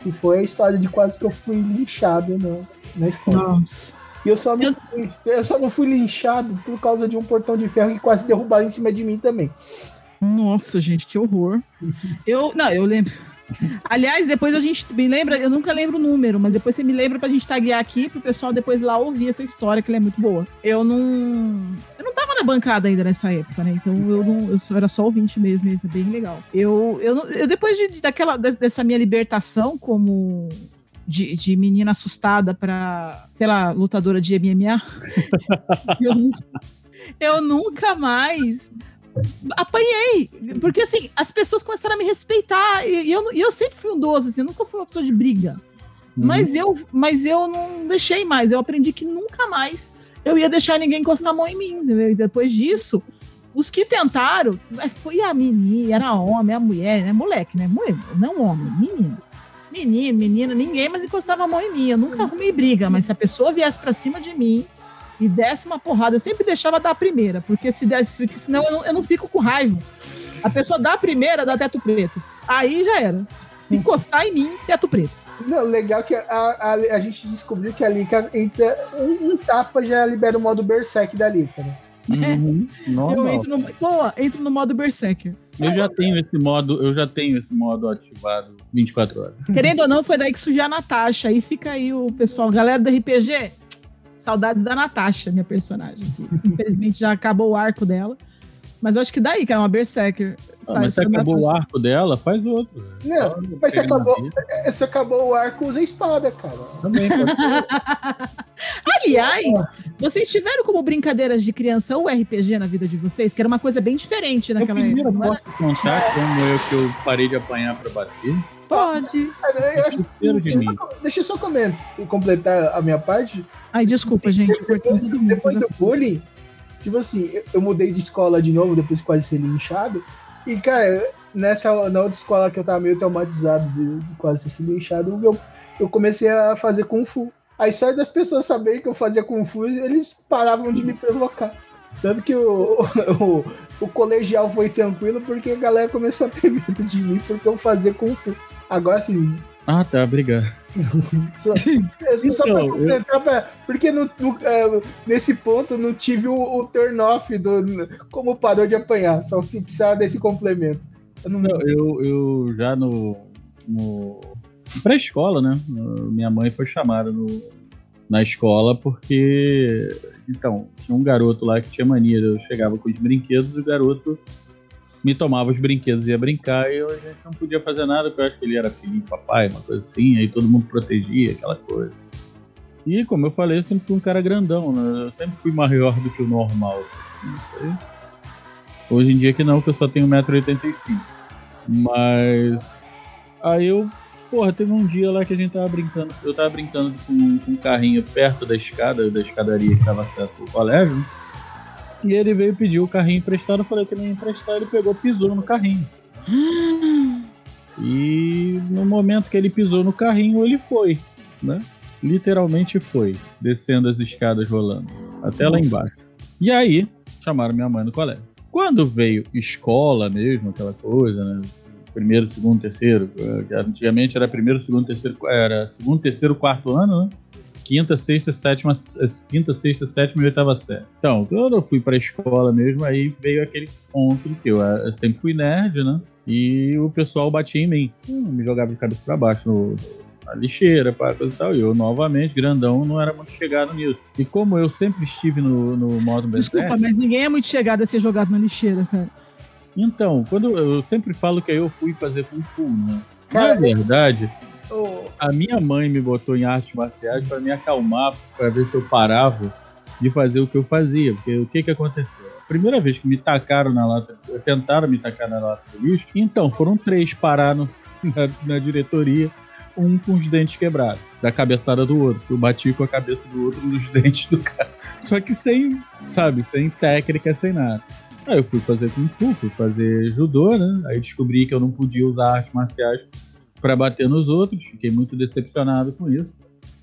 que foi a história de quase que eu fui linchado na, na escola. Nossa. E eu só, não fui, eu só não fui linchado por causa de um portão de ferro que quase derrubaram em cima de mim também. Nossa, gente, que horror. Eu, não, eu lembro. Aliás, depois a gente me lembra, eu nunca lembro o número, mas depois você me lembra pra gente taguear aqui pro pessoal depois lá ouvir essa história, que ela é muito boa. Eu não. Eu não tava na bancada ainda nessa época, né? Então eu não. Eu só, era só ouvinte mesmo, isso é bem legal. Eu, eu, eu depois de, daquela, de- dessa minha libertação como. De, de menina assustada pra, sei lá, lutadora de MMA, eu, eu nunca mais apanhei. Porque assim, as pessoas começaram a me respeitar. E, eu, eu sempre fui um doce, assim, eu nunca fui uma pessoa de briga. Mas, eu, mas eu não deixei mais. Eu aprendi que nunca mais eu ia deixar ninguém encostar a mão em mim. Entendeu? E depois disso, os que tentaram, foi a menina, era homem, a mulher, né? Moleque, né? Mulher, não homem, menino. Menino, menina, ninguém mais encostava a mão em mim. Eu nunca arrumei briga, mas se a pessoa viesse pra cima de mim e desse uma porrada, eu sempre deixava dar a primeira, porque se desse, porque senão eu não, eu não fico com raiva. A pessoa dá a primeira, dá teto preto. Aí já era. Se encostar em mim, teto preto. Não, legal que a, a, a gente descobriu que a Lika entra um, um tapa já libera o modo Berserk da Lika, né? Uhum. Eu entro no, boa, entro no modo Berserker. Eu já tenho esse modo, eu já tenho esse modo ativado 24 horas. Querendo ou não, foi daí que surgiu a Natasha. Aí fica aí o pessoal, galera do RPG. Saudades da Natasha, minha personagem. infelizmente já acabou o arco dela. Mas eu acho que daí, que era uma Berserker. Ah, mas se acabou o arco dela, faz outro. Não, mas se acabou, vida. se acabou o arco, usa espada, cara. Também. Aliás, vocês tiveram como brincadeiras de criança o RPG na vida de vocês? Que era uma coisa bem diferente Eu naquela primeiro época. não era? posso contar como eu que eu parei de apanhar pra bater. Pode. Eu acho- Desespero de mim. Deixa eu só comentar, completar a minha parte. Ai, desculpa, gente. eu mundo. Depois do bullying, tipo assim, eu, eu mudei de escola de novo, depois de quase ser linchado. E, cara, nessa na outra escola que eu tava meio traumatizado de, de quase ser linchado, eu, eu comecei a fazer Kung Fu. Aí só das pessoas saberem que eu fazia Kung Fu, eles paravam de me provocar. Tanto que o, o, o colegial foi tranquilo porque a galera começou a ter medo de mim porque eu fazia Kung Fu. Agora, assim, Ah, tá, obrigado. Só, eu só pra Então, eu- completar, pra- porque no- no- é, nesse ponto eu não tive o, o turn off do como parou de apanhar, só precisava desse complemento. Eu não, Não, eu, eu já no, no pré-escola, né? Minha mãe foi chamada no, na escola porque. Então, tinha um garoto lá que tinha mania. Eu chegava com os brinquedos e o garoto me tomava os brinquedos e ia brincar e eu, a gente não podia fazer nada, porque eu acho que ele era filhinho papai, uma coisa assim, aí todo mundo protegia aquela coisa. E como eu falei, eu sempre fui um cara grandão, né? Eu sempre fui maior do que o normal. Aí, Hoje em dia que não, que eu só tenho 1,85m. Mas. Aí eu. Porra, teve um dia lá que a gente tava brincando. Eu tava brincando com, com um carrinho perto da escada, da escadaria que dava acesso ao colégio. E ele veio pedir o carrinho emprestado. Eu falei que ele ia emprestar. Ele pegou, pisou no carrinho. E no momento que ele pisou no carrinho, ele foi, né? Literalmente foi, descendo as escadas rolando, até lá Nossa. embaixo. E aí, chamaram minha mãe no colégio. Quando veio escola mesmo, aquela coisa, né? Primeiro, segundo, terceiro. eh, Antigamente era primeiro, segundo, terceiro, era segundo, terceiro, quarto ano, né? Quinta, sexta, sétima, eh, quinta, sexta, sétima e oitava série. Então, quando eu fui pra escola mesmo, aí veio aquele ponto que eu, eh, eu sempre fui nerd, né? E o pessoal batia em mim. Hum, me jogava de cabeça pra baixo no, na lixeira, pá, coisa e tal. E eu, novamente, grandão, não era muito chegado nisso. E como eu sempre estive no, no modo Desculpa, mas ninguém é muito chegado a ser jogado na lixeira, cara. Então, quando eu sempre falo que aí eu fui fazer Kung Fu, né? Na verdade, A minha mãe me botou em artes marciais para me acalmar, para ver se eu parava de fazer o que eu fazia. Porque o que que aconteceu? A primeira vez que me tacaram na lata, tentaram me tacar na lata do lixo, então foram três parar no- na, na diretoria, um com os dentes quebrados, da cabeçada do outro. Eu bati com a cabeça do outro nos dentes do cara. Só que sem, sabe, sem técnica, sem nada. Aí eu fui fazer Kung Fu, fui fazer judô, né? Aí descobri que eu não podia usar artes marciais para bater nos outros, fiquei muito decepcionado com isso.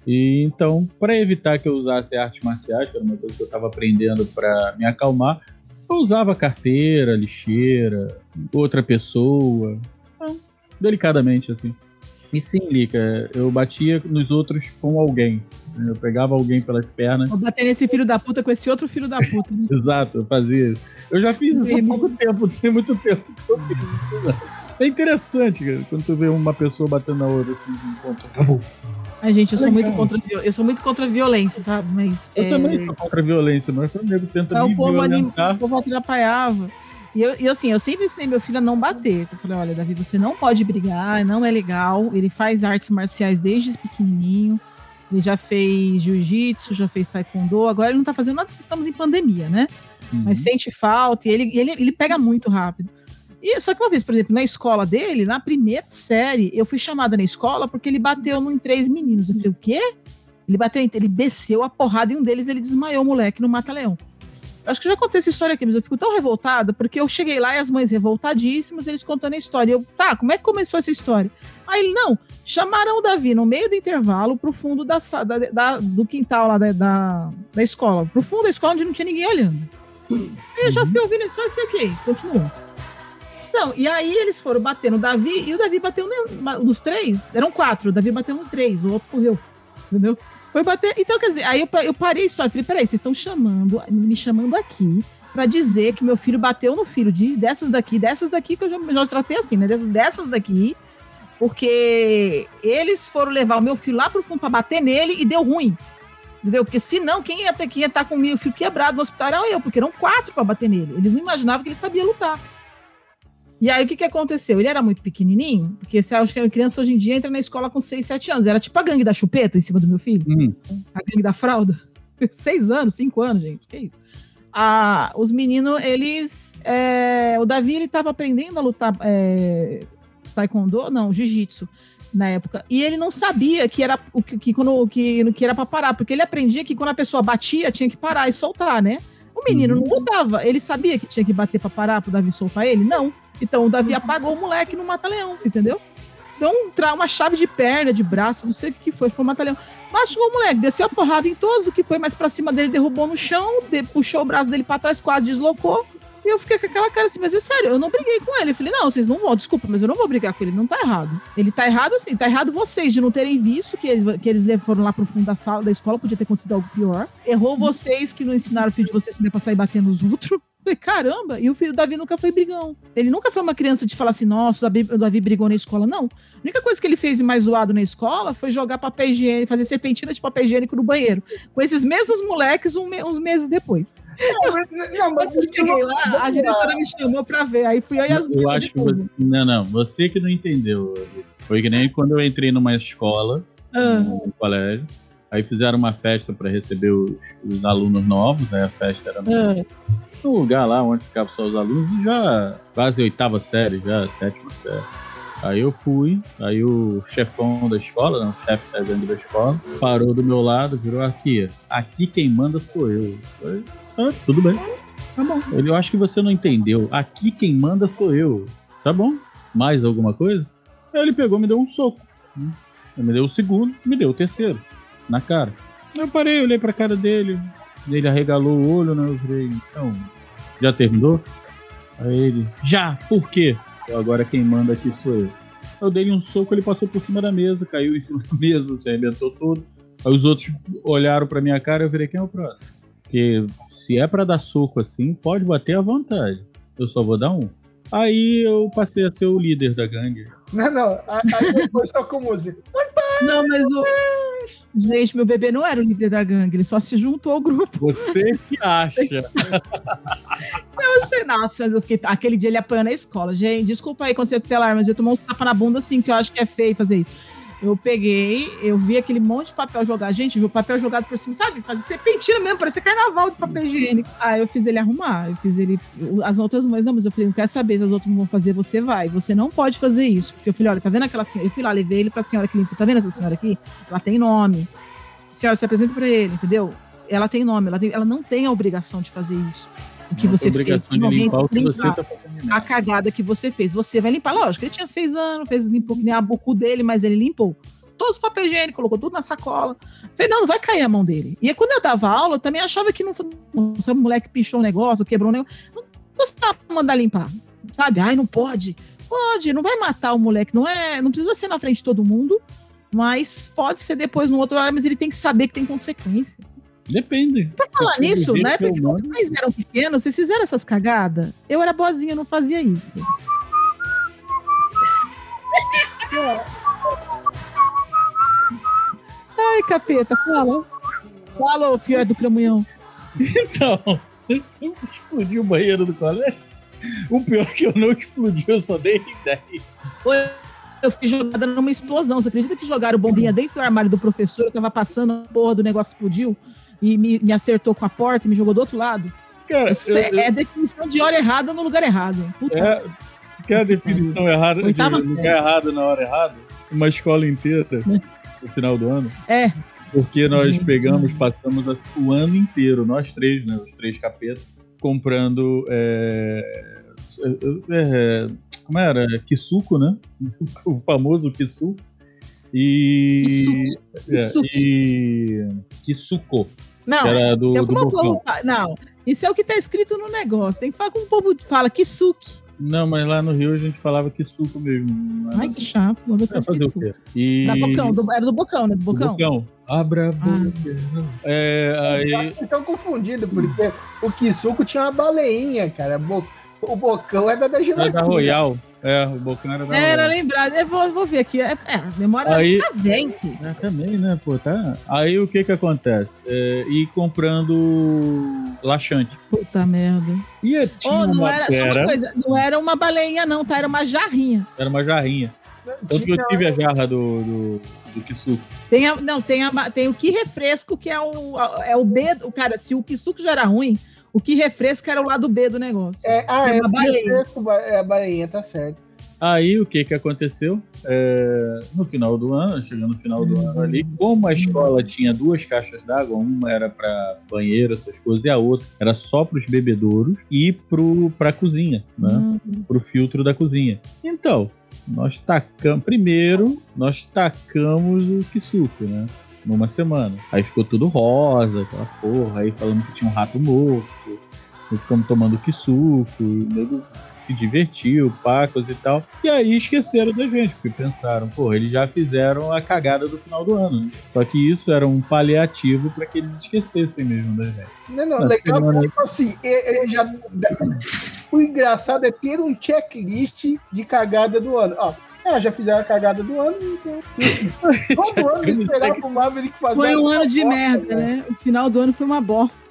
E então, para evitar que eu usasse artes marciais, que era uma coisa que eu estava aprendendo para me acalmar, eu usava carteira, lixeira, outra pessoa, então, delicadamente assim. E sim, Lica, eu batia nos outros com alguém. Eu pegava alguém pelas pernas. Vou bater nesse filho da puta com esse outro filho da puta. né? Exato, eu fazia isso. Eu já fiz isso há pouco tempo, tem muito tempo que eu fiz isso. É interessante, cara, quando tu vê uma pessoa batendo na outra assim, ponto. Acabou. Ai, gente, eu sou Legal. muito contra eu sou muito contra a violência, sabe? Mas Eu é, também sou contra a violência, mas o nego tenta é, me o povo anim- violentar. o povo atrapalhava. E eu, assim, eu sempre ensinei meu filho a não bater. Eu falei, olha, Davi, você não pode brigar, não é legal. Ele faz artes marciais desde pequenininho. Ele já fez jiu-jitsu, já fez taekwondo. Agora ele não tá fazendo nada, estamos em pandemia, né? Uhum. Mas sente falta e ele, ele, ele pega muito rápido. E só que uma vez, por exemplo, na escola dele, na primeira série, eu fui chamada na escola porque ele bateu num três meninos. Eu falei, o quê? Ele bateu, em- ele desceu a porrada e um deles ele desmaiou o moleque no Mata-Leão. Acho que já contei essa história aqui, mas eu fico tão revoltada porque eu cheguei lá e as mães revoltadíssimas, eles contando a história. E eu, tá, como é que começou essa história? Aí ele, não, chamaram o Davi no meio do intervalo pro fundo da, da- da- do quintal lá da, da, da escola, pro fundo da escola onde não tinha ninguém olhando. Aí eu já fui ouvindo a história e falei, ok, continua. Não, e aí eles foram bater no Davi e o Davi bateu nos três. Eram quatro, o Davi bateu nos três, o outro correu. Entendeu? Foi bater. Então, quer dizer, aí eu, eu parei a. Falei, peraí, vocês estão chamando, me chamando aqui pra dizer que meu filho bateu no filho de dessas daqui, dessas daqui, que eu já, já tratei assim, né? Dessas, dessas daqui, porque eles foram levar o meu filho lá pro fundo pra bater nele e deu ruim. Entendeu? Porque senão, quem ia ter que estar com o meu filho quebrado no hospital era eu, porque eram quatro pra bater nele. Eles não imaginavam que ele sabia lutar. E aí, o que, que aconteceu? Ele era muito pequenininho, porque você acha que a criança hoje em dia entra na escola com 6, 7 anos. Era tipo a gangue da chupeta em cima do meu filho. Hum. A gangue da fralda. Seis anos, cinco anos, gente. Que isso? Ah, os meninos, eles. é, o Davi, ele tava aprendendo a lutar é, taekwondo, não, jiu-jitsu na época. E ele não sabia que era o que, que, quando, que, que era pra parar, porque ele aprendia que quando a pessoa batia, tinha que parar e soltar, né? O menino não lutava. Ele sabia que tinha que bater pra parar pro Davi soltar ele? Não. Então o Davi apagou o moleque no mata-leão, entendeu? Deu tra- uma chave de perna, de braço, não sei o que, que foi, foi um mata-leão. Machucou o moleque, desceu a porrada em todos, o que foi mais pra cima dele, derrubou no chão, de- puxou o braço dele pra trás, quase deslocou. E eu fiquei com aquela cara assim, mas é sério, eu não briguei com ele. Eu falei, não, vocês não vão, desculpa, mas eu não vou brigar com ele, não tá errado. Ele tá errado sim, tá errado vocês de não terem visto que eles, que eles foram lá pro fundo da sala da escola, podia ter acontecido algo pior. Errou vocês que não ensinaram o filho de vocês pra sair batendo nos outros. Falei, caramba, e o filho do Davi nunca foi brigão. Ele nunca foi uma criança de falar assim, nossa, o Davi, o Davi brigou na escola. Não. A única coisa que ele fez de mais zoado na escola foi jogar papel higiênico, fazer serpentina de papel higiênico no banheiro. Com esses mesmos moleques um uns meses depois. Não, mas Quando eu cheguei lá, a diretora me chamou pra ver. Aí fui eu e as Eu acho você, não, não, você que não entendeu. Foi que nem quando eu entrei numa escola, Ah. no colégio, Aí fizeram uma festa para receber os, os alunos novos, né? A festa era É. no lugar lá onde ficavam só os alunos, já quase oitava série, já sétima série. Aí eu fui, aí o chefão da escola, né, o chefe da dentro da escola, parou do meu lado, virou aqui. Aqui quem manda sou eu. Falei, ah, tudo bem. Tá bom. Ele, eu acho que você não entendeu. Aqui quem manda sou eu. Tá bom. Mais alguma coisa? Aí ele pegou me deu um soco. Ele me deu o segundo, me deu o terceiro. Na cara. Eu parei, olhei pra cara dele. Ele arregalou o olho, né? Eu falei, então, já terminou? Aí ele, já, por quê? Eu, Agora quem manda aqui sou eu. Eu dei um soco, ele passou por cima da mesa, caiu em cima da mesa, se arrebentou todo. Aí os outros olharam pra minha cara e eu virei, quem é o próximo? Porque se é pra dar soco assim, pode bater à vontade. Eu só vou dar um. Aí eu passei a ser o líder da gangue. Não, não. Aí depois tocou música. Não, mas o. Gente, meu bebê não era o líder da gangue, ele só se juntou ao grupo. Você que acha. Eu achei, nossa, eu fiquei, aquele dia ele apanhou na escola. Gente, desculpa aí, conselho tutelar, mas eu tomei um tapa na bunda assim, que eu acho que é feio fazer isso. Eu peguei, eu vi aquele monte de papel jogado. Gente, viu papel jogado por cima, sabe? Fazer serpentina mesmo, parecia carnaval de papel higiênico. Aí eu fiz ele arrumar, eu fiz ele. As outras mães, não, mas eu falei, não quero saber se as outras não vão fazer, você vai. Você não pode fazer isso. Porque eu falei, olha, tá vendo aquela senhora? Eu fui lá, levei ele pra senhora que limpa. Tá vendo essa senhora aqui? Ela tem nome. Senhora, se apresenta pra ele, entendeu? Ela tem nome, ela, tem- ela não tem a obrigação de fazer isso. O que Não você fez. de limpar o que você limpar tá fazendo. a cagada que você fez. Você vai limpar. Lógico, ele tinha seis anos, fez limpou que nem a bocu dele, mas ele limpou todos os papéis higiênicos, colocou tudo na sacola. Falei, não, não vai cair a mão dele. E aí, quando eu dava aula, eu também achava que não se o moleque pichou um negócio, quebrou um negócio, não custava mandar limpar. Sabe? Ai, não pode. Pode, não vai matar o moleque. Não é, não precisa ser na frente de todo mundo, mas pode ser depois no outro horário, mas ele tem que saber que tem consequência. Depende. Pra falar Depende nisso, na jeito que época que eu os pais eram pequenos, vocês fizeram essas cagadas? Eu era boazinha, eu não fazia isso. Ai, capeta, fala. Fala, ô fiel do cramunhão. Então, eu explodi o banheiro do colégio. O pior é que eu não explodi, eu só dei ideia. Eu fui jogada numa explosão. Você acredita que jogaram bombinha dentro do armário do professor? Eu tava passando, a porra do negócio explodiu e me, me acertou com a porta e me jogou do outro lado. Cara, Isso eu- é, eu- é definição de hora errada no lugar errado. Puta É, que é a definição errada de lugar série. errado na hora errada? Uma escola inteira no final do ano. É. Porque nós Gente. pegamos, passamos o ano inteiro, nós três, né? Os três capetas, comprando. é, é, como era? Kisuko, né? O famoso Kisuko. E. Kisuko. é, Kisuko. e. Kisuko. Não, que era do, eu, do como o Bocão. povo fa- Não, isso é o que tá escrito no negócio. Tem que falar como o povo fala, que suque. Não, mas lá no Rio a gente falava Kisuko mesmo. Ai, que chato. Vou É, fazer o quê? E... Da Bocão, do- era do Bocão, né? Do Do Bocão. Bocão. Abra a boca. É, aí. Vocês estão confundidos, porque o Kisuko tinha uma baleinha, cara. O Bocão é da da Era gelatina. da Royal. É, o Bocão era da Era Royal. lembrado. Eu vou, vou ver aqui. É, é, a memória Aí- tá bem, filho. É, também, né, pô, tá. Aí o que que acontece? É, ir comprando laxante. Puta merda. E eu tinha Oh, não uma era, só uma coisa, não era uma baleinha, não, tá? Era uma jarrinha. era uma jarrinha. Tanto que eu tive a jarra do, do, do Kisuko. Tem a- não, tem, a, tem o que refresco, que é o, é o B. Cara, se o Kisuko já era ruim, o que refresca era o lado B do negócio. É, ah, É é, o refresco, é a baleinha, tá certo. Aí o que que aconteceu? É, no final do ano, chegando no final do ano ali, como a escola tinha duas caixas d'água, uma era para banheiro, essas coisas, e a outra era só para os bebedouros e pro, pra cozinha, né? Hum. Pro filtro da cozinha. Então, nós tacamos. Primeiro, nós tacamos o Kisuko, né? Numa semana. Aí ficou tudo rosa, aquela porra. Aí falando que tinha um rato morto. E ficamos tomando Kisuko. E o nego se divertiu, pacos e tal. E aí esqueceram da gente, porque pensaram, porra, eles já fizeram a cagada do final do ano. né? Só que isso era um paliativo para que eles esquecessem mesmo da gente. Não, não, legal semana- tipo assim, ele ele já... o engraçado é ter um checklist de cagada do ano. Ó, é, já fizeram a cagada do ano, então. Todo ano esperar pro Maverick fazer. Foi um ano de bosta, merda, né? né? O final do ano foi uma bosta.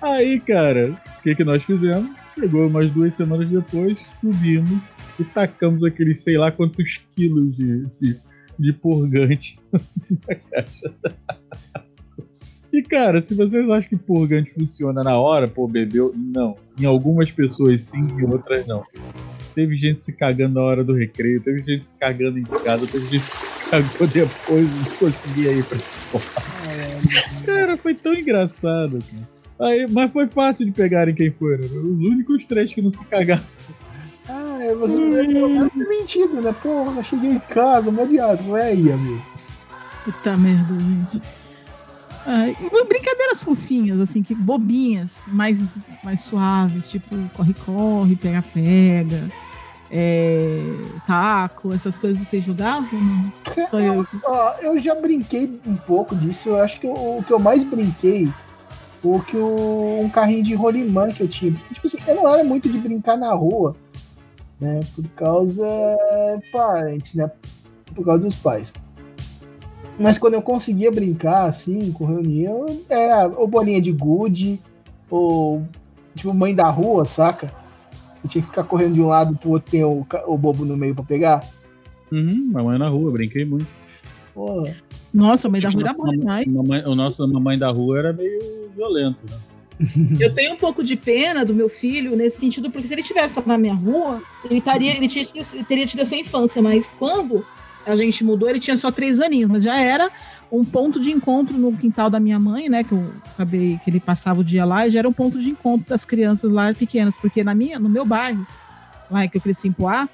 Aí, cara, o que, que nós fizemos? Chegou umas duas semanas depois, subimos e tacamos aqueles sei lá quantos quilos de, de, de purgante na caixa E cara, se vocês acham que purgante funciona na hora, pô, bebeu, não. Em algumas pessoas sim, em outras não. Teve gente se cagando na hora do recreio, teve gente se cagando em casa, teve gente que se cagou depois e não conseguia ir pra escola. Cara, foi tão engraçado, cara. Aí, mas foi fácil de pegarem quem foi, né? Os únicos três que não se cagaram. Ah, é, você não ter mentido, né? Porra, cheguei em casa, mó diabo, é aí, amigo. Puta merda, gente. Ai, brincadeiras fofinhas, assim, que bobinhas, mais, mais suaves, tipo corre-corre, pega-pega, é, taco, essas coisas vocês jogavam? Só eu. Eu já brinquei um pouco disso. Eu acho que o, o que eu mais brinquei foi que o, um carrinho de rolimã que eu tinha. Tipo assim, eu não era muito de brincar na rua, né? Por causa parentes, né? Por causa dos pais. Mas quando eu conseguia brincar, assim, com reunião, é ou bolinha de gude, ou tipo mãe da rua, saca? Você tinha que ficar correndo de um lado pro outro ter o, o bobo no meio pra pegar. Uhum, mamãe na rua, brinquei muito. Pô, Nossa, mãe da rua era bom demais. Mamãe- o nosso mamãe da rua era meio violento, né? Eu tenho um pouco de pena do meu filho nesse sentido, porque se ele tivesse na minha rua, ele, estaria, ele tinha, ele teria tido essa infância, mas quando a gente mudou, ele tinha só três aninhos, mas já era um ponto de encontro no quintal da minha mãe, né? Que eu acabei que ele passava o dia lá, e já era um ponto de encontro das crianças lá pequenas, porque na minha, no meu bairro, lá que eu cresci em Poá,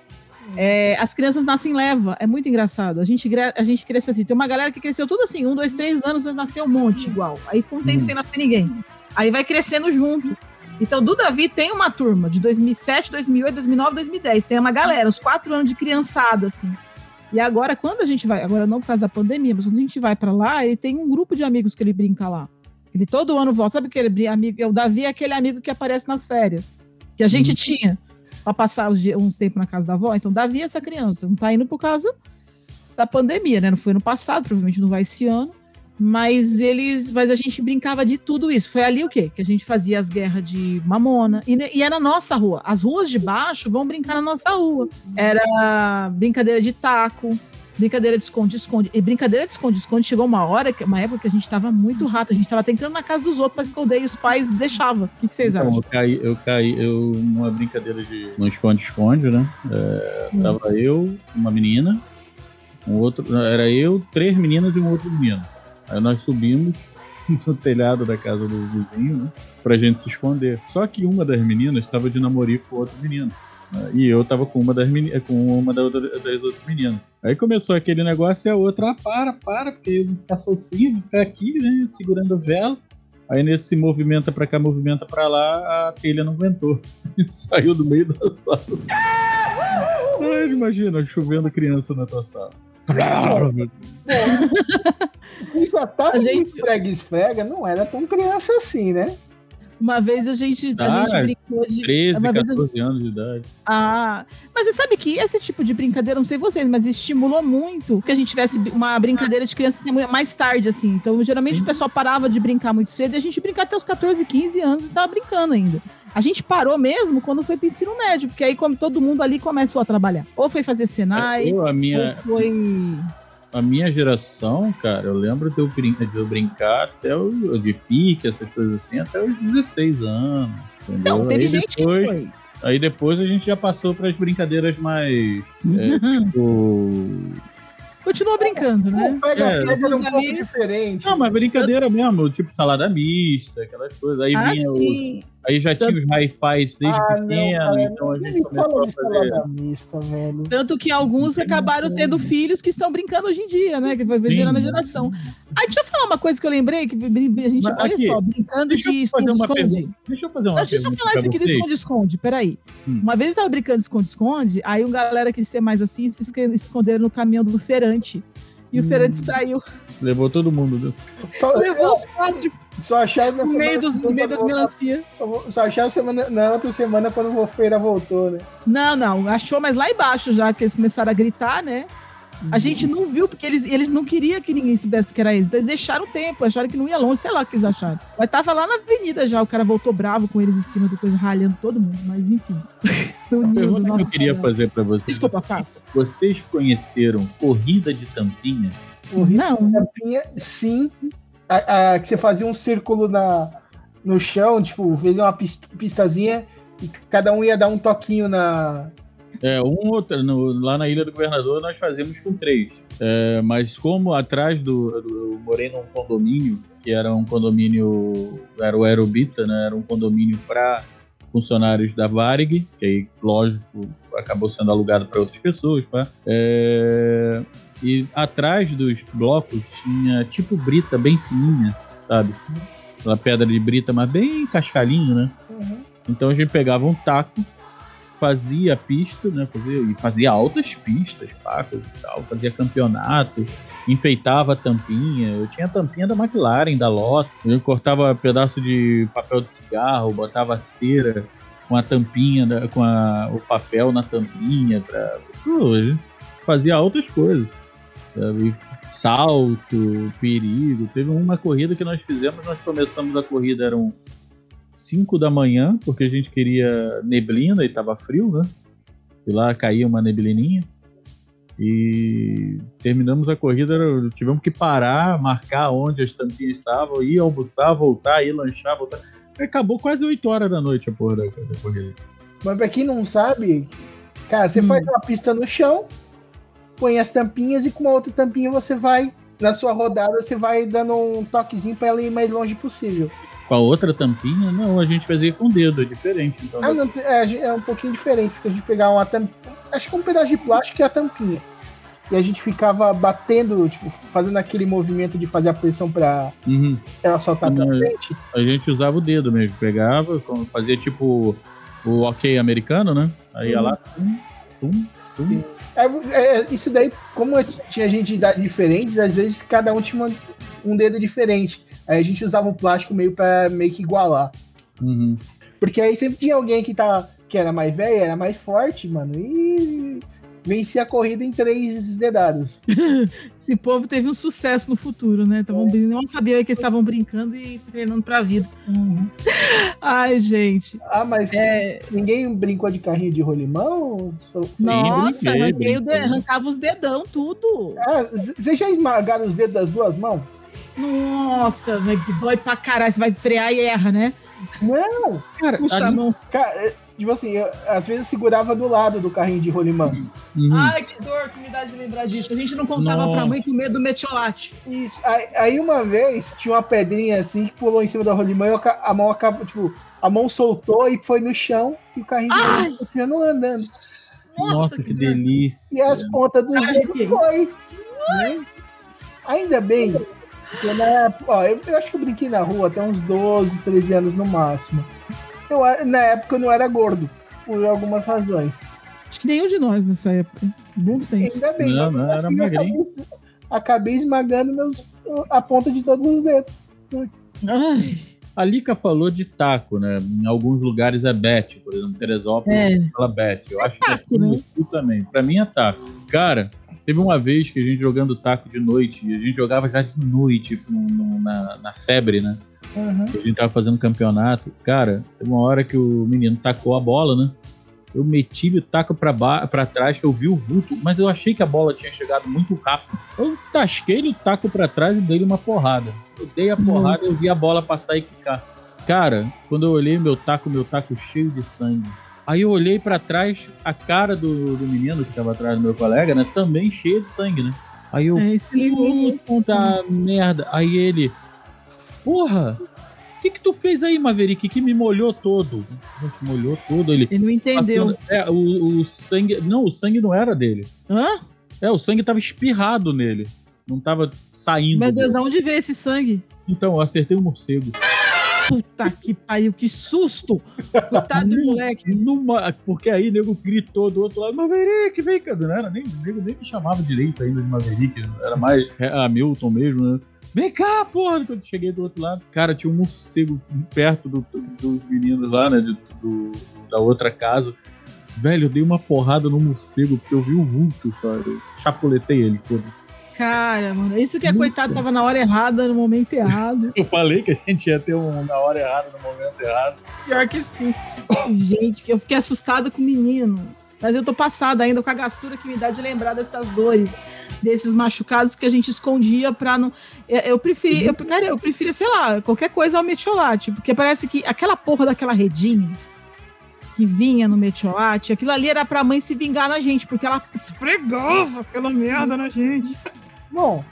é, as crianças nascem em leva, é muito engraçado. A gente, a gente cresce assim. Tem uma galera que cresceu tudo assim, um, dois, três anos, nasceu um monte igual. Aí ficou um tempo Hum. sem nascer ninguém. Aí vai crescendo junto. Então, do Davi tem uma turma de 2007, 2008, 2009, 2010. Tem uma galera, uns quatro anos de criançada, assim. E agora, quando a gente vai, agora não por causa da pandemia, mas quando a gente vai pra lá, ele tem um grupo de amigos que ele brinca lá. Ele todo ano volta. Sabe aquele amigo? O Davi é aquele amigo que aparece nas férias. Que a gente tinha pra passar dias, uns tempos na casa da avó. Então, Davi é essa criança. Não tá indo por causa da pandemia, né? Não foi no passado, provavelmente não vai esse ano. Mas eles. Mas a gente brincava de tudo isso. Foi ali o quê? Que a gente fazia as guerras de mamona. E, e era na nossa rua. As ruas de baixo vão brincar na nossa rua. Era brincadeira de taco, brincadeira de esconde-esconde. E brincadeira de esconde-esconde chegou uma hora, que- uma época que a gente tava muito rato. A gente tava tentando na casa dos outros pra esconder e os pais deixavam. O que, que vocês Então, acham? eu caí, eu caí, eu, numa brincadeira de. No esconde-esconde, né? É, Hum. Tava eu, uma menina, um outro. Era eu, três meninas e um outro menino. Aí nós subimos no telhado da casa do vizinho, né? Pra gente se esconder. Só que uma das meninas estava de namorico com outro menino. né, E eu tava com uma das meni- com uma das outras meninas. Aí começou aquele negócio e a outra, ah, para, para, porque eu vou ficar sozinho, vou ficar aqui, né? Segurando a vela. Aí nesse movimenta pra cá, movimenta pra lá, a telha não aguentou. Saiu do meio da sala. Ai, imagina, chovendo criança na tua sala. E já tava A gente- esfrega esfrega, não era tão criança assim, né? Uma vez a gente, a Ah, gente brincou de. 13, uma vez a 14 anos de idade. Ah, mas você sabe que esse tipo de brincadeira, não sei vocês, mas estimulou muito que a gente tivesse uma brincadeira de criança mais tarde, assim. Então, geralmente o pessoal parava de brincar muito cedo e a gente brincava até os 14, 15 anos e tava brincando ainda. A gente parou mesmo quando foi pro ensino médio, porque aí como todo mundo ali começou a trabalhar. Ou foi fazer Senai, Eu, a minha, ou foi. A minha geração, cara, eu lembro de eu, brin- de eu brincar até o de pique, essas coisas assim, até os 16 anos. Entendeu? Não, teve aí gente depois, que foi. Aí depois a gente já passou para as brincadeiras mais. É, tipo. Continuou brincando, né? Pega É, era um pouco diferente. Não, mas brincadeira mesmo, tipo salada mista, aquelas coisas. Aí Ah, vinha o- sim. Aí já tinha os hi-fis desde Ah, não, pequeno, cara, então a gente me começou a fazer. mista, velho. Tanto que alguns acabaram tendo filhos que estão brincando hoje em dia, né? Que vai Sim. gerando a geração. Aí deixa eu falar uma coisa que eu lembrei, que a gente, Mas olha aqui, só, brincando de esconde-esconde. Deixa eu fazer uma Não, deixa eu falar isso aqui do esconde-esconde, peraí. Hum. Uma vez eu tava brincando de esconde-esconde, aí um galera quis ser mais assim, se esconderam no caminhão do Ferante. E o Hum. Ferante saiu. Levou todo mundo. né? Só, Levou os quatro só acharam na no meio, dos, no meio das melancias. Só, só acharam semana, na outra semana quando o feira voltou, né? Não, não, achou, mas lá embaixo já, que eles começaram a gritar, né? A gente não viu, porque eles, eles não queriam que ninguém soubesse que era eles. Então eles deixaram o tempo, acharam que não ia longe, sei lá o que eles acharam. Mas tava lá na avenida já, o cara voltou bravo com eles em cima do coisa, ralhando todo mundo, mas enfim. A pergunta que eu queria fazer pra vocês. Desculpa, faça. Vocês conheceram corrida de tampinha? Não. Tampinha, sim. A, a- que você fazia um círculo na, no chão, tipo, fez uma pis- pistazinha e cada um ia dar um toquinho na. É, um outro, lá na Ilha do Governador nós fazíamos com três. É, mas como atrás do, do. Eu morei num condomínio, que era um condomínio. Era o Aerobita, né? Era um condomínio para funcionários da Varig, que aí, lógico, acabou sendo alugado para outras pessoas. Pá. É, e atrás dos blocos tinha tipo brita bem fininha, sabe? Aquela pedra de brita, mas bem cascalhinho, né? Então a gente pegava um taco, fazia pista, né? Fazia, e fazia altas pistas, pacas e tal, fazia campeonato, enfeitava a tampinha. Eu tinha a tampinha da McLaren, da Lotus. Eu cortava pedaço de papel de cigarro, botava cera com a tampinha, da- com a- o papel na tampinha. Pra, fazia outras coisas. sabe? Salto, perigo. Teve uma corrida que nós fizemos, nós começamos a corrida, eram 5 da manhã, porque a gente queria neblina e tava frio, né? E lá caía uma neblininha. E terminamos a corrida, tivemos que parar, marcar onde as tampinhas estavam, ir almoçar, voltar, ir lanchar, voltar. Acabou quase 8 horas da noite a porra da, da corrida. Mas pra quem não sabe, cara, você faz uma pista no chão, põe as tampinhas e com uma outra tampinha você vai, na sua rodada, você vai dando um toquezinho pra ela ir mais longe possível. Com a outra tampinha, não, a gente fazia com o dedo, é diferente. Então, Ah, não, é, é um pouquinho diferente, porque a gente pegava uma tampinha, acho que um pedaço de plástico e a tampinha. E a gente ficava batendo, tipo, fazendo aquele movimento de fazer a pressão pra Uhum. ela soltar pra frente. A gente usava o dedo mesmo, pegava, fazia tipo o ok americano, né? Aí ia lá, tum, tum, tum. É, é, isso daí, como tinha gente de idade diferentes, às vezes cada um tinha uma- um dedo diferente. Aí a gente usava o plástico meio pra meio que igualar. Uhum. Porque aí sempre tinha alguém que, tá, que era mais velho, era mais forte, mano, e vencia a corrida em três dedados. Esse povo teve um sucesso no futuro, né? Tavam, brin- Não sabia que eles estavam brincando e treinando pra vida. Ai, gente. Ah, mas É. ninguém brincou de carrinho de rolimão? Nossa, brinquei, arranquei o de- brinquei. arrancava os dedão, tudo. Ah, vocês já esmagaram os dedos das duas mãos? Nossa, dói pra caralho. Você vai frear e erra, né? Não! Cara, Puxa a ali- mão. Cara, é, tipo assim, eu- às vezes eu segurava do lado do carrinho de rolimão. Uhum. Ai, que dor que me dá de lembrar disso. A gente não contava Nossa. pra mãe com medo do metiolate. Isso. Aí, aí uma vez tinha uma pedrinha assim que pulou em cima da rolimã e a mão acabou, tipo, a mão soltou e foi no chão e o carrinho de Ai! continuou andando. Nossa, que, dor. delícia. E as pontas dos que- dedos foi. né? Ainda bem. Que na época, ó, eu, eu acho que eu brinquei na rua até uns 12, 13 anos no máximo. Eu, na época eu não era gordo, por algumas razões. Acho que nenhum de nós nessa época. Bons tempos. Ainda bem. Não, mas não, era assim, magrinho. acabei, acabei esmagando meus, a ponta de todos os dedos. Ai, A Lica falou de taco, né? Em alguns lugares é bet, por exemplo, Teresópolis É. fala bet. Eu acho que taco, aqui no né? Sul também. Pra mim é taco. Cara, teve uma vez que a gente jogando taco de noite, e a gente jogava já de noite no- no- na, na febre, né? Uhum. A gente tava fazendo campeonato. Cara, teve uma hora que o menino tacou a bola, né? Eu meti o taco pra, ba- pra trás, que eu vi o vulto, mas eu achei que a bola tinha chegado muito rápido. Eu tasquei o taco pra trás e dei uma porrada. Eu dei a porrada e eu vi a bola passar e quicar. Cara, quando eu olhei meu taco, meu taco cheio de sangue. Aí eu olhei pra trás, a cara do, do menino que tava atrás do meu colega, né? Também cheia de sangue, né? Aí eu, é negócio. Puta merda. Aí ele. Porra! O que que tu fez aí, Maverick? Que me molhou todo. Molhou todo. Ele. Ele não entendeu. passando- É, o, o sangue. Não, o sangue não era dele. Hã? É, o sangue tava espirrado nele. Não tava saindo. Meu Deus, dele. de onde veio esse sangue? Então, eu acertei o morcego. Puta que pariu, que susto! Coitado do moleque. Numa, porque aí o nego gritou do outro lado, Maverick, vem, cara. Não era nem, o nego nem me chamava direito ainda de Maverick. Era mais é, Hamilton mesmo, né? Vem cá, porra! Quando eu cheguei do outro lado, cara, tinha um morcego perto do- dos meninos lá, né? do- da outra casa. Velho, eu dei uma porrada no morcego porque eu vi o vulto, cara. Eu chapuletei ele todo. Cara, mano, isso que é coitado, tava na hora errada, no momento errado. Eu falei que a gente ia ter um na hora errada, no momento errado. Pior que sim. Gente, que eu fiquei assustada com o menino. Mas eu tô passada ainda com a gastura que me dá de lembrar dessas dores, desses machucados que a gente escondia pra não. Eu, eu preferi, eu, cara, eu preferia, sei lá, qualquer coisa ao metiolate, porque parece que aquela porra daquela redinha que vinha no metiolate, aquilo ali era pra mãe se vingar na gente, porque ela esfregava aquela merda na gente. Bom,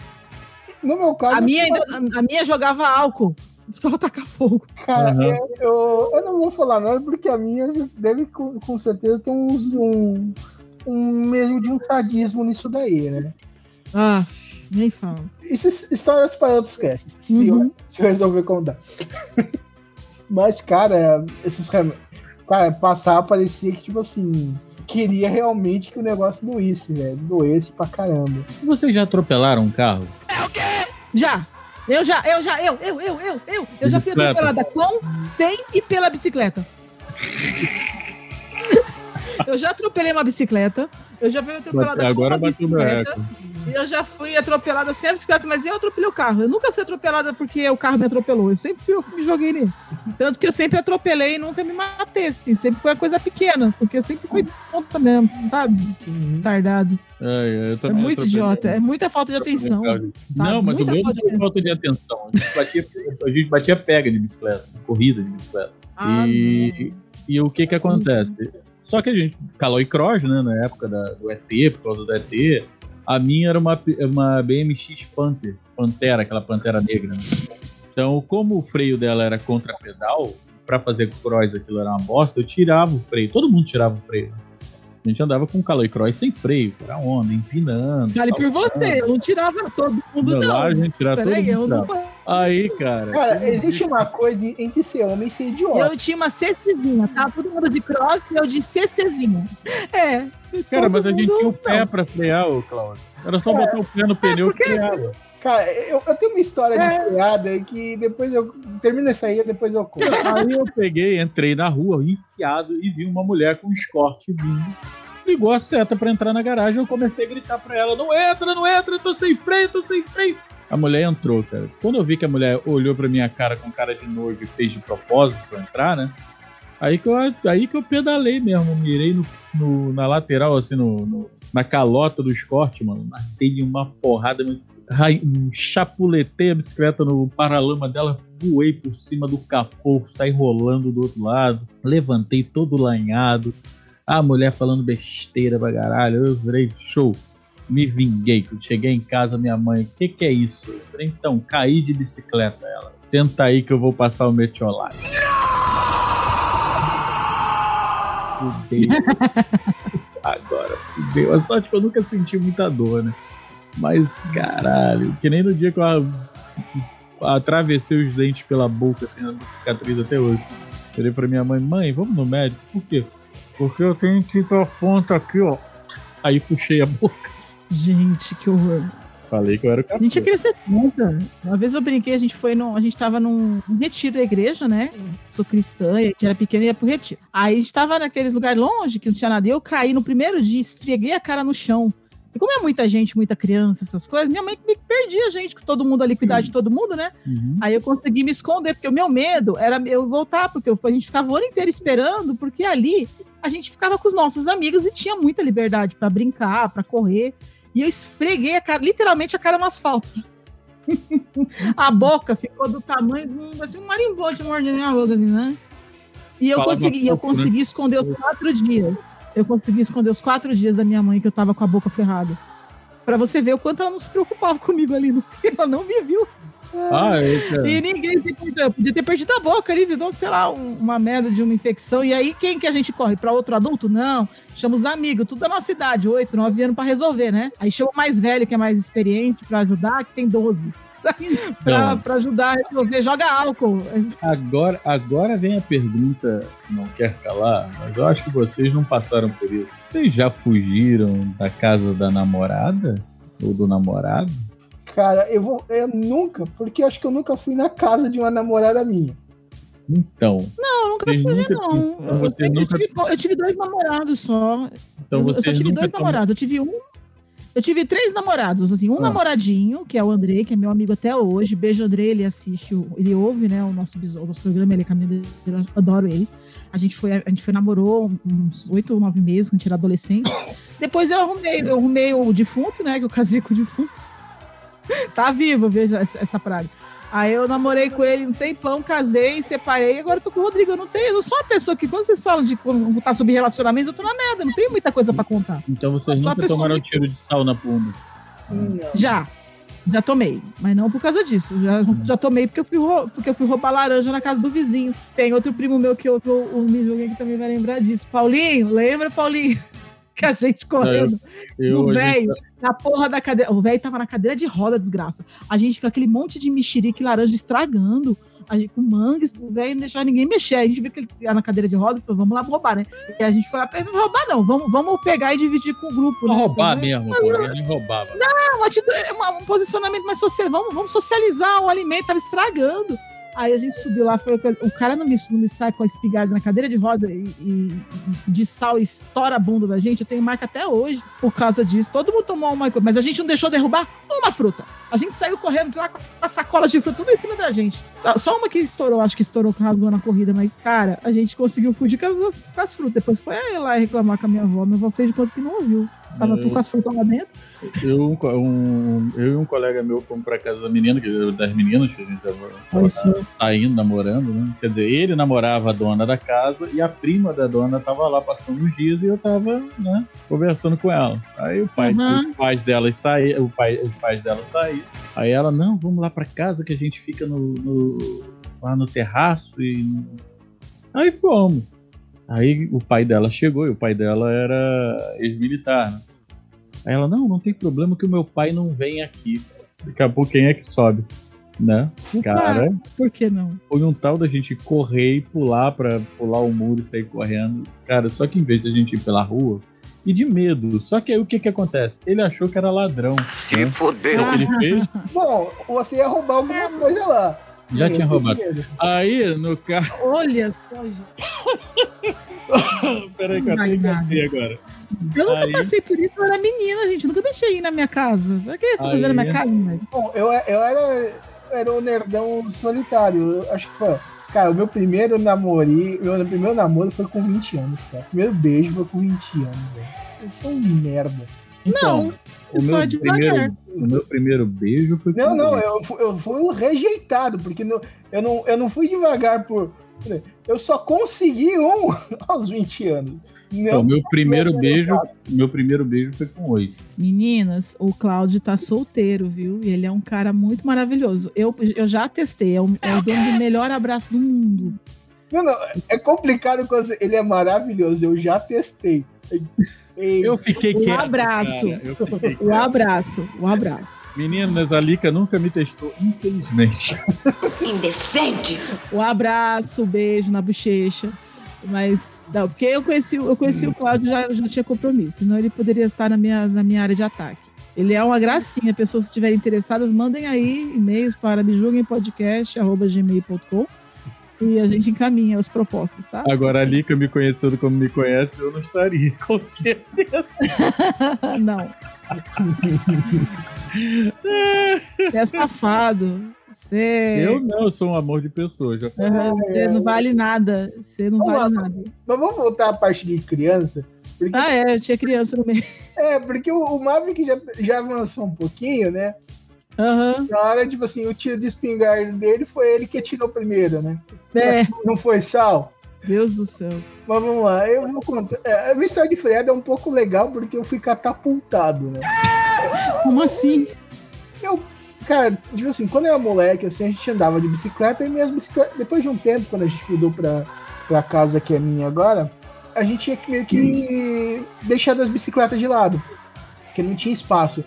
no meu caso. A minha, ainda- a minha jogava álcool. Precisava tacar fogo. Cara, Uhum. eu, eu, não vou falar nada porque a minha deve com, com certeza ter uns, um, um meio de um sadismo nisso daí, né? Ah, nem falo. Isso é histórias para outros casts, se, Uhum. eu, se eu resolver contar. Mas, cara, esses rem... Cara, passar parecia que, tipo assim, queria realmente que o negócio doísse, velho. Doesse pra caramba. Vocês já atropelaram um carro? Já. Eu já, eu já, eu, eu, eu, eu, eu. Eu já fui atropelada com, sem e pela bicicleta. eu já atropelei uma bicicleta. Eu já fui atropelada Agora com uma bateu meu bicicleta. Eu já fui atropelada sem a bicicleta, mas eu atropelei o carro. Eu nunca fui atropelada porque o carro me atropelou. Eu sempre fui eu que me joguei nele. Tanto que eu sempre atropelei e nunca me matei. Assim. Sempre foi uma coisa pequena, porque eu sempre fui tonta mesmo, sabe? Tardado. Ai, eu É também muito idiota. É muita falta de atenção. Não, mas o Muita meu falta de falta de atenção. A gente batia, a gente batia pega de bicicleta, corrida de bicicleta. Ah, e, e o que que acontece? Só que a gente, Caloi Cross, né, na época da- do ET, por causa do ET, a minha era uma, uma BMX Panther, Pantera, aquela Pantera negra. né? Então, como o freio dela era contra-pedal, pra fazer cross aquilo era uma bosta, eu tirava o freio. Todo mundo tirava o freio. A gente andava com Caloi Cross sem freio, era onda, empinando. Vale por você, eu não tirava todo mundo, Não, lá a gente tirava todo Peraí, mundo eu não. Aí, cara. Cara, existe uma coisa entre ser homem e ser idiota. Eu tinha uma CCzinha, tá? Todo mundo de cross e eu de CCzinha. É. Cara, mas a gente tinha o pé não. pra frear, ô Cláudio. Era só Cara, botar o pé no pneu que freava. Cara, eu, eu tenho uma história É. de freada que depois eu. Termina essa aí, depois eu conto. Aí eu peguei, entrei na rua, enfiado, e vi uma mulher com um escorte vindo. Ligou a seta pra entrar na garagem, eu comecei a gritar pra ela: Não entra, não entra, eu tô sem freio, tô sem freio. A mulher entrou, cara. Quando eu vi que a mulher olhou pra minha cara com cara de nojo e fez de propósito pra entrar, né? Aí que eu, aí que eu pedalei mesmo, mirei no, no- na lateral, assim, no, no- na calota do escorte, mano. Matei de uma porrada, mas chapuletei a bicicleta no paralama dela, voei por cima do capô, saí rolando do outro lado, levantei todo lanhado. A mulher falando besteira pra caralho, eu virei show. Me vinguei. Quando cheguei em casa, minha mãe, o que, que é isso? Eu falei, então, caí de bicicleta. Ela, senta aí que eu vou passar o metiolate. Fudeu. Agora, fudeu. A sorte que eu nunca senti muita dor, né? Mas, caralho, que nem no dia que eu atravessei os dentes pela boca, assim, ando cicatriz até hoje. Falei pra minha mãe, mãe, vamos no médico? Por quê? Porque eu tenho que ir pra ponta aqui, ó. Aí puxei a boca. Gente, que horror. Falei que eu era o A gente ia ser tonta. Uma vez eu brinquei, a gente foi num. A gente tava num um retiro da igreja, né? Sou cristã, e a gente era pequena e ia pro retiro. Aí a gente tava naqueles lugares longe que não tinha nada. E eu caí no primeiro dia, esfreguei a cara no chão. E como é muita gente, muita criança, essas coisas, minha mãe me perdia, gente, com todo mundo ali, cuidar de todo mundo, né? Uhum. Aí eu consegui me esconder, porque o meu medo era eu voltar, porque a gente ficava o ano inteiro esperando, porque ali a gente ficava com os nossos amigos e tinha muita liberdade pra brincar, pra correr. E eu esfreguei a cara, literalmente a cara no asfalto. a boca ficou do tamanho de um, assim, um marimbondo mordendo minha boca, né? E eu Falava consegui, eu pouco, né? consegui esconder os quatro dias. Eu consegui esconder os quatro dias da minha mãe que eu tava com a boca ferrada. Pra você ver o quanto ela não se preocupava comigo ali, porque ela não me viu. Ah, cara. E ninguém se cuidou. Eu podia ter perdido a boca ali, virou, sei lá, um- uma merda de uma infecção. E aí, quem que a gente corre? Pra outro adulto? Não. Chama os amigos, tudo da nossa idade, 8, 9 anos pra resolver, né? Aí chama o mais velho, que é mais experiente, pra ajudar, que tem 12. pra, Não. pra ajudar a resolver, joga álcool. Agora, agora vem a pergunta que não quer calar, mas eu acho que vocês não passaram por isso. Vocês já fugiram da casa da namorada? Ou do namorado? Cara, eu vou. Eu nunca, porque acho que eu nunca fui na casa de uma namorada minha. Então. Não, nunca fui, nunca- não. então Eu, nunca- tive, eu tive dois namorados só. Então eu, eu só tive nunca dois namorados. Eu tive um. Eu tive três namorados, assim, um Ah. namoradinho, que é o Andrei, que é meu amigo até hoje. Beijo, Andrei, ele assiste, ele ouve, né, o nosso, o nosso programa, ele é caminho eu adoro ele. A gente foi, a gente foi namorou uns oito ou nove meses, quando era adolescente. Depois eu arrumei, eu arrumei o defunto, né, que eu casei com o defunto. tá vivo, veja essa, essa praga. Aí eu namorei com ele um tempão, casei, separei, agora eu tô com o Rodrigo. Eu não tenho, eu não sou uma pessoa que, quando vocês falam de contar sobre relacionamentos, eu tô na merda, não tenho muita coisa pra contar. Então vocês nunca tomaram que- tiro de sal na bunda. Já. Já tomei, mas não por causa disso. Já, já tomei porque eu, fui porque eu fui roubar laranja na casa do vizinho. Tem outro primo meu que eu, me julguei que também vai lembrar disso. Paulinho, lembra, Paulinho? Que a gente correndo. Eu, o a velho, gente- na porra da cadeira. O velho tava na cadeira de roda, desgraça. A gente com aquele monte de mexerique laranja estragando. A gente, com manga, o velho não deixava ninguém mexer. A gente viu que ele ia na cadeira de roda e falou: vamos lá roubar, né? E a gente foi lá, não roubar, não. Vamos, vamos pegar e dividir com o grupo. Né? roubar Então, mesmo, pô. Ele roubava. não, é um posicionamento mais social. Vamos, vamos socializar o alimento, tava estragando. Aí a gente subiu lá, foi, o cara não me, não me sai com a espingarda na cadeira de roda e, e- de sal e estoura a bunda da gente. Eu tenho marca até hoje por causa disso. Todo mundo tomou uma coisa, mas a gente não deixou derrubar uma fruta. A gente saiu correndo lá com as sacolas de fruta, tudo em cima da gente. Só, uma que estourou, acho que estourou, rasgou na corrida, mas, cara, a gente conseguiu fugir com as, com as frutas. Depois foi lá reclamar com a minha avó. Minha avó fez de conta que não ouviu. Tava Eu- tudo com as frutas lá dentro. Eu, um eu e um colega meu fomos pra casa da menina, que- das meninas, que a gente tava, saindo, namorando, né? Quer dizer, ele namorava a dona da casa e a prima da dona tava lá passando uns dias e eu tava, né, conversando com ela. Aí o pai, Uhum. os pais dela saíram, o pai, os pais dela saíram. Aí ela, não, vamos lá pra casa que a gente fica no, no- lá no terraço e. Aí fomos. Aí o pai dela chegou e o pai dela era ex-militar, né? Aí ela, não, não tem problema que o meu pai não vem aqui. Daqui a pouco quem é que sobe? Né? Cara, Ah, por que não? foi um tal da gente correr e pular pra pular o muro e sair correndo. Cara, só que em vez de a gente ir pela rua, e de medo. Só que aí o que que acontece? Ele achou que era ladrão. Se fodeu. Ele fez? Bom, você ia roubar alguma coisa lá. Já tinha eu roubado. Aí, no carro. Olha só, gente. Peraí, que eu agora. Eu nunca Aí- passei por isso, eu era menina, gente. Nunca deixei ir na minha casa. Pra que tá fazendo na minha casa, velho? Bom, eu, eu era, era o nerdão solitário. Eu acho que foi. Cara, o meu primeiro namoro, meu primeiro namoro foi com 20 anos, cara. Primeiro beijo foi com 20 anos, velho. Eu sou um merda. Então, Não, o só meu, devagar. primeiro, o meu primeiro beijo foi Não, com não, eu, eu fui um rejeitado, porque no- eu, não, eu não fui devagar por. Eu só consegui um aos 20 anos. Não, Então, o meu primeiro Não, beijo, meu primeiro beijo foi com oito. Meninas, o Cláudio tá solteiro, viu? E ele é um cara muito maravilhoso. Eu, eu já testei, é o, é o dono do melhor abraço do mundo. não, não, é complicado quando ele é maravilhoso, eu já testei. E- Eu fiquei O quieto. abraço. cara, O abraço, o abraço. Meninas, a Lica nunca me testou, infelizmente. Indecente! O abraço, o beijo na bochecha. Mas, não, porque eu conheci, eu conheci o Cláudio já, já tinha compromisso, senão ele poderia estar na minha, na minha área de ataque. Ele é uma gracinha. Pessoas que estiverem interessadas, mandem aí e-mails para mejulguempodcast.gmail.com e a gente encaminha as propostas, tá? Agora a Lica me conhecendo como me conhece, eu não estaria, com certeza. não. Você é safado. Você, Eu não, eu sou um amor de pessoa. Já. Aham, você não vale nada. Você não Vamos vale lá. nada. Mas vamos voltar à parte de criança. Porque, Ah, é, eu tinha criança no meio. é, porque o, o Maverick já, já avançou um pouquinho, né? Aham. Na hora, tipo assim, o tiro de espingarda dele foi ele que atirou primeiro, né? É, Não foi Sal? Deus do céu. Mas vamos lá, eu vou contar. É, a história de freada é um pouco legal porque eu fui catapultado, né? Como assim? Eu, cara, tipo assim, quando eu era moleque, assim, a gente andava de bicicleta e minhas bicicletas, depois de um tempo, quando a gente mudou pra, pra casa que é minha agora, a gente tinha que meio que deixar as bicicletas de lado, porque não tinha espaço.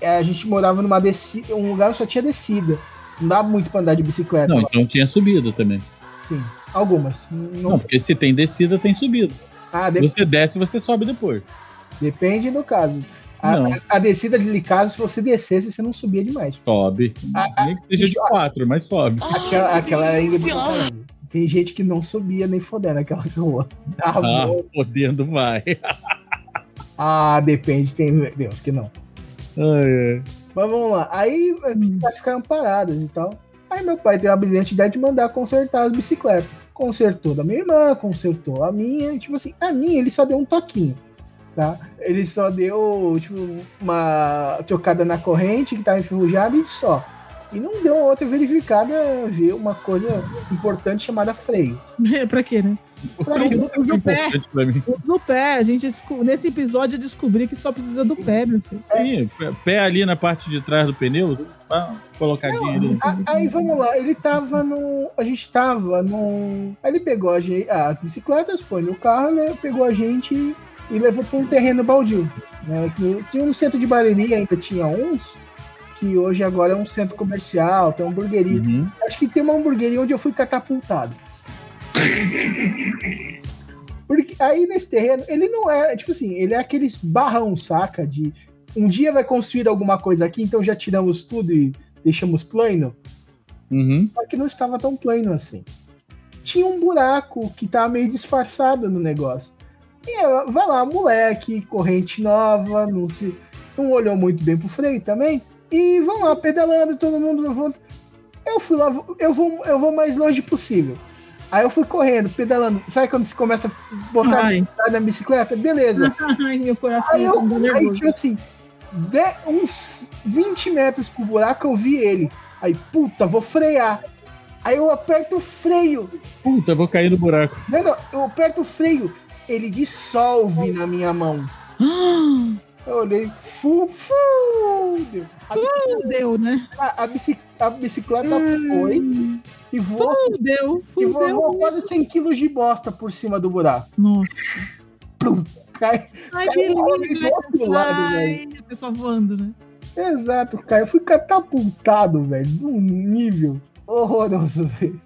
É, a gente morava numa descida, um lugar que só tinha descida. Não dava muito pra andar de bicicleta. Não, lá. então tinha subida também. Sim, algumas. Não, Não, porque se tem descida, tem subida. ah, de- Você desce, você sobe depois. depende do caso. A, Não. a- a descida de casa, se você descesse, você não subia demais. Sobe. Ah, Nem que seja de quatro, mas sobe. Aquela, aquela ainda é. Tem gente que não subia nem fodendo aquela rua. Ah, volta. podendo vai. Ah, depende, tem Deus que não. Ai, ai. Mas vamos lá. Aí as bicicletas ficaram paradas e tal. Aí meu pai teve a brilhante ideia de mandar consertar as bicicletas. Consertou da minha irmã, consertou a minha. e, Tipo assim, a minha ele só deu um toquinho. Tá? Ele só deu, tipo, uma trocada na corrente que tava enferrujada e só. E não deu outra verificada ver uma coisa importante chamada freio. pra quê, né? Pra quê? O do pé. Pra. O pé. A gente, nesse episódio eu descobri que só precisa do pé, meu filho. Sim, pé- pé ali na parte de trás do pneu, tá colocadinho ali. A- Aí vamos lá, ele tava no. A gente tava no. Aí ele pegou a gente, as bicicletas, foi no carro, né? Pegou a gente e levou para um terreno baldio. Né? Que Tinha um centro de Bariri, ainda tinha uns, que hoje agora é um centro comercial, tem uma hamburgueria. Uhum. Acho que tem uma hamburgueria onde eu fui catapultado. Porque aí nesse terreno, ele não é, tipo assim, ele é aqueles barrão, saca? De um dia vai construir alguma coisa aqui, então já tiramos tudo e deixamos plano. Uhum. Só que não estava tão plano assim. Tinha um buraco que tava meio disfarçado no negócio. E ela, vai lá, moleque, corrente nova, não, se, não olhou muito bem pro freio também. E vão lá, pedalando, todo mundo. Eu fui lá, eu vou, eu vou mais longe possível. Aí eu fui correndo, pedalando. Sabe quando você começa a botar Ai. na bicicleta? Beleza. Ai, meu coração. Aí, eu, tá aí tipo assim, de- uns 20 metros pro buraco eu vi ele. Aí, puta, vou frear. Aí eu aperto o freio. Puta, vou cair no buraco. Não, não, eu aperto o freio. Ele dissolve na minha mão. Eu olhei, fu. A, bici- Fudeu, né? a, a bici- a bicicleta foi e voou, Fudeu, e voou fudeu. quase 100 quilos de bosta por cima do buraco. Nossa. Plum, cai, Ai, Caiu que um lindo, do né? outro lado, Ai, a pessoa voando, né? Exato, cara. Eu fui catapultado, velho, num nível horroroso, velho.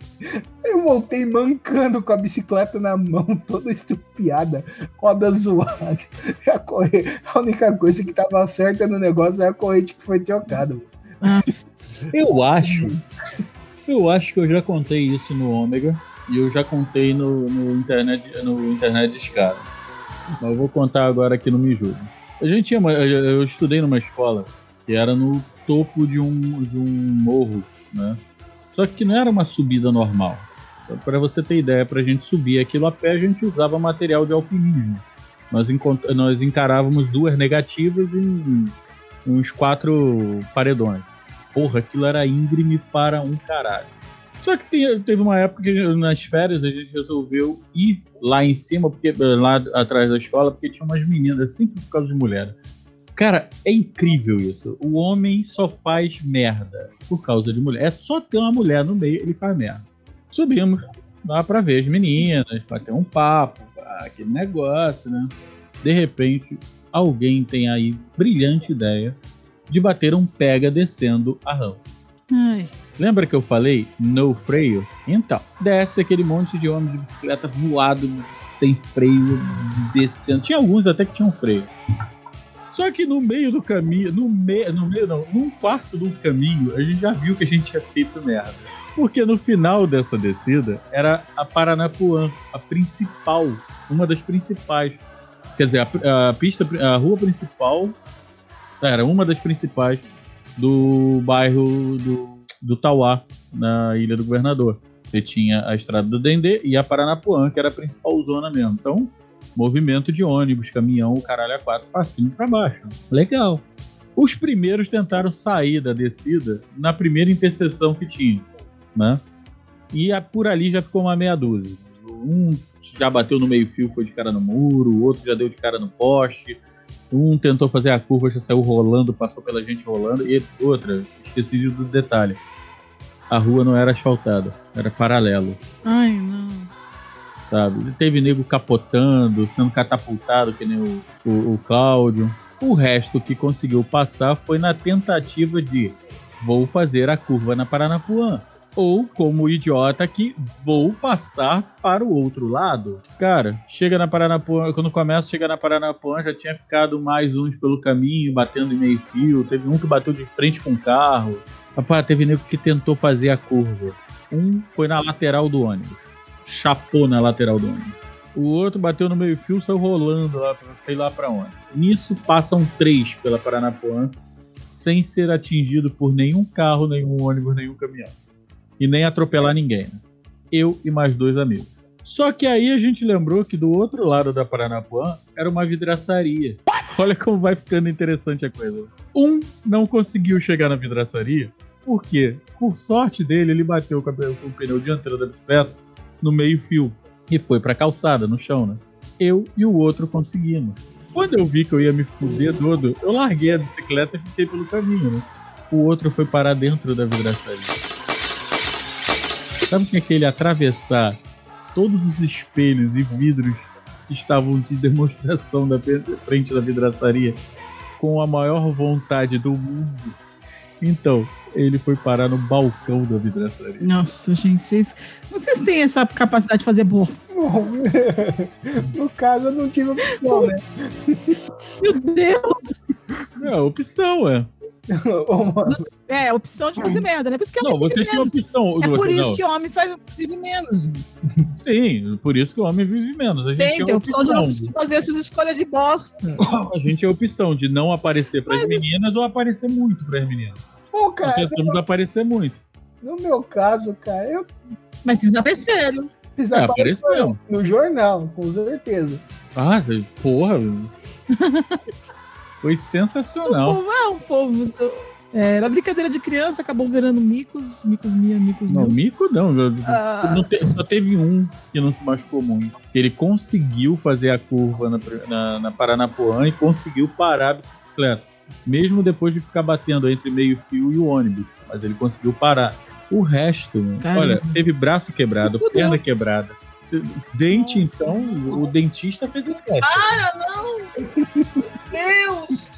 Eu voltei mancando com a bicicleta na mão, toda estrupiada, roda zoada. E A, corre... a única coisa que tava certa no negócio é a corrente que foi trocada. Eu acho. Eu acho que eu já contei isso no Ômega e eu já contei no, no internet no internet escada. Mas eu vou contar agora aqui no Julgue. A gente tinha eu, eu estudei numa escola que era no topo de um, de um morro, né? Só que não era uma subida normal. Para você ter ideia, para a gente subir aquilo a pé, a gente usava material de alpinismo. Nós, nós encarávamos duas negativas e uns quatro paredões. Porra, aquilo era íngreme para um caralho. Só que teve uma época que nas férias a gente resolveu ir lá em cima, porque lá atrás da escola, porque tinha umas meninas, sempre por causa de mulher. Cara, é incrível isso. O homem só faz merda por causa de mulher. É só ter uma mulher no meio, ele faz merda. Subimos lá pra ver as meninas, bater um papo, aquele negócio, né? De repente, alguém tem aí brilhante ideia de bater um pega descendo a rampa. Ai. Lembra que eu falei no freio? Então, desce aquele monte de homem de bicicleta voado, sem freio, descendo. Tinha alguns até que tinham freio. Só que no meio do caminho, no meio, no meio não, num quarto do caminho, a gente já viu que a gente tinha feito merda. Porque no final dessa descida era a Paranapuã, a principal, uma das principais. Quer dizer, a, a pista, a rua principal era uma das principais do bairro do, do Tauá, na Ilha do Governador. Você tinha a estrada do Dendê e a Paranapuã, que era a principal zona mesmo. Então, movimento de ônibus, caminhão, o caralho a quatro pra cima e pra baixo. Legal. Os primeiros tentaram sair da descida na primeira interseção que tinha, né? E a- por ali já ficou uma meia dúzia. Um já bateu no meio-fio, foi de cara no muro, o outro já deu de cara no poste. Um tentou fazer a curva, já saiu rolando, passou pela gente rolando. E outra, esqueci do detalhe. A rua não era asfaltada, era paralelo Ai, não. sabe? Teve nego capotando, sendo catapultado, que nem o, o, o Cláudio. O resto que conseguiu passar foi na tentativa de vou fazer a curva na Paranapuã. Ou, como idiota aqui, vou passar para o outro lado. Cara, chega na Paranapuã, quando começa, chega na Paranapuã, já tinha ficado mais uns pelo caminho, batendo em meio fio. Teve um que bateu de frente com o carro. Rapaz, teve nego que tentou fazer a curva. Um foi na lateral do ônibus. chapou na lateral do ônibus. O outro bateu no meio-fio, saiu rolando lá, sei lá pra onde. Nisso passam três pela Paranapuã, sem ser atingido por nenhum carro, nenhum ônibus, nenhum caminhão. E nem atropelar ninguém. Né? Eu e mais dois amigos. Só que aí a gente lembrou que do outro lado da Paranapuã era uma vidraçaria. Olha como vai ficando interessante a coisa. Um não conseguiu chegar na vidraçaria, porque, por sorte dele, ele bateu com, o pneu dianteiro da bicicleta no meio-fio e foi pra calçada, no chão, né? Eu e o outro conseguimos. Quando eu vi que eu ia me fuder todo, eu larguei a bicicleta e fiquei pelo caminho, né? O outro foi parar dentro da vidraçaria. Sabe o que é que ele atravessar todos os espelhos e vidros que estavam de demonstração da frente da vidraçaria com a maior vontade do mundo? Então, ele foi parar no balcão da vidraçaria. Nossa, gente, vocês, vocês têm essa capacidade de fazer bosta. no caso, eu não tive opção, né? Meu Deus! É, opção, é. É, opção de fazer merda, né? Por isso que Não, homem você opção. É por isso não. que homem faz, vive menos. Sim, por isso que o homem vive menos. A gente Tem, tinha tem a opção de não opção. fazer essas escolhas de bosta. A gente a opção de não aparecer para as meninas ou aparecer muito para as meninas. Pô, Nós cara, tentamos aparecer muito. no meu caso, cara, eu Mas vocês apareceram. fiz É, a apareceu. no jornal, com certeza. Ah, porra. Foi O sensacional. povo, o povo. É, era brincadeira de criança, acabou virando micos, micos minha, micos Não, meus. mico não. Ah. não te- só teve um que não se machucou muito. Ele conseguiu fazer a curva na, na, na Paranapuã e conseguiu parar a bicicleta. Mesmo depois de ficar batendo entre meio fio e o ônibus. Mas ele conseguiu parar. O resto, Caramba. olha, teve braço quebrado, perna quebrada. Dente, então, o dentista fez o teste. Para, não! Meu Deus!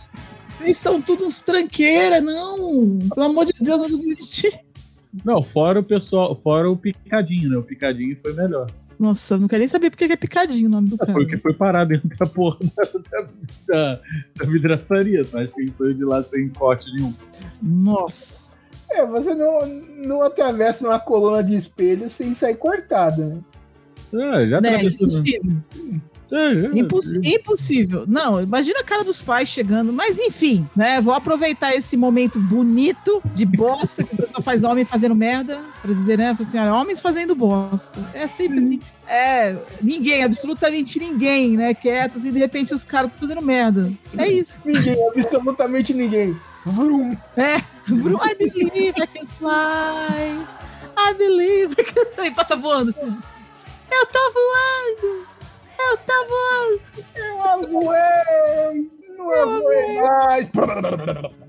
Vocês são tudo uns tranqueira, não! Pelo amor de Deus, não admiti. Não, fora o pessoal, fora o picadinho, né? O picadinho foi melhor. Nossa, eu não quero nem saber porque que é picadinho o nome do cara. Foi que foi parar dentro da porra da, da, da, vidraçaria. tá? Acho que ele saiu de lá sem corte nenhum. Nossa. É, você não, não atravessa uma coluna de espelho sem sair cortado, né? É, já Né? atravessou. É, já- Imposs- impossível. Não, imagina a cara dos pais chegando. Mas enfim, né? Vou aproveitar esse momento bonito de bosta que o pessoal faz homem fazendo merda. Pra dizer, né? Assim, olha, homens fazendo bosta. É sempre assim. É, ninguém, absolutamente ninguém, né? Quieto, assim, de repente os caras estão fazendo merda. É isso. Ninguém, absolutamente ninguém. Vrum. É, Bru, I believe I can fly. I believe I can fly. Passa voando assim. Eu tô voando! Eu voando! Eu voei! Não voei mais!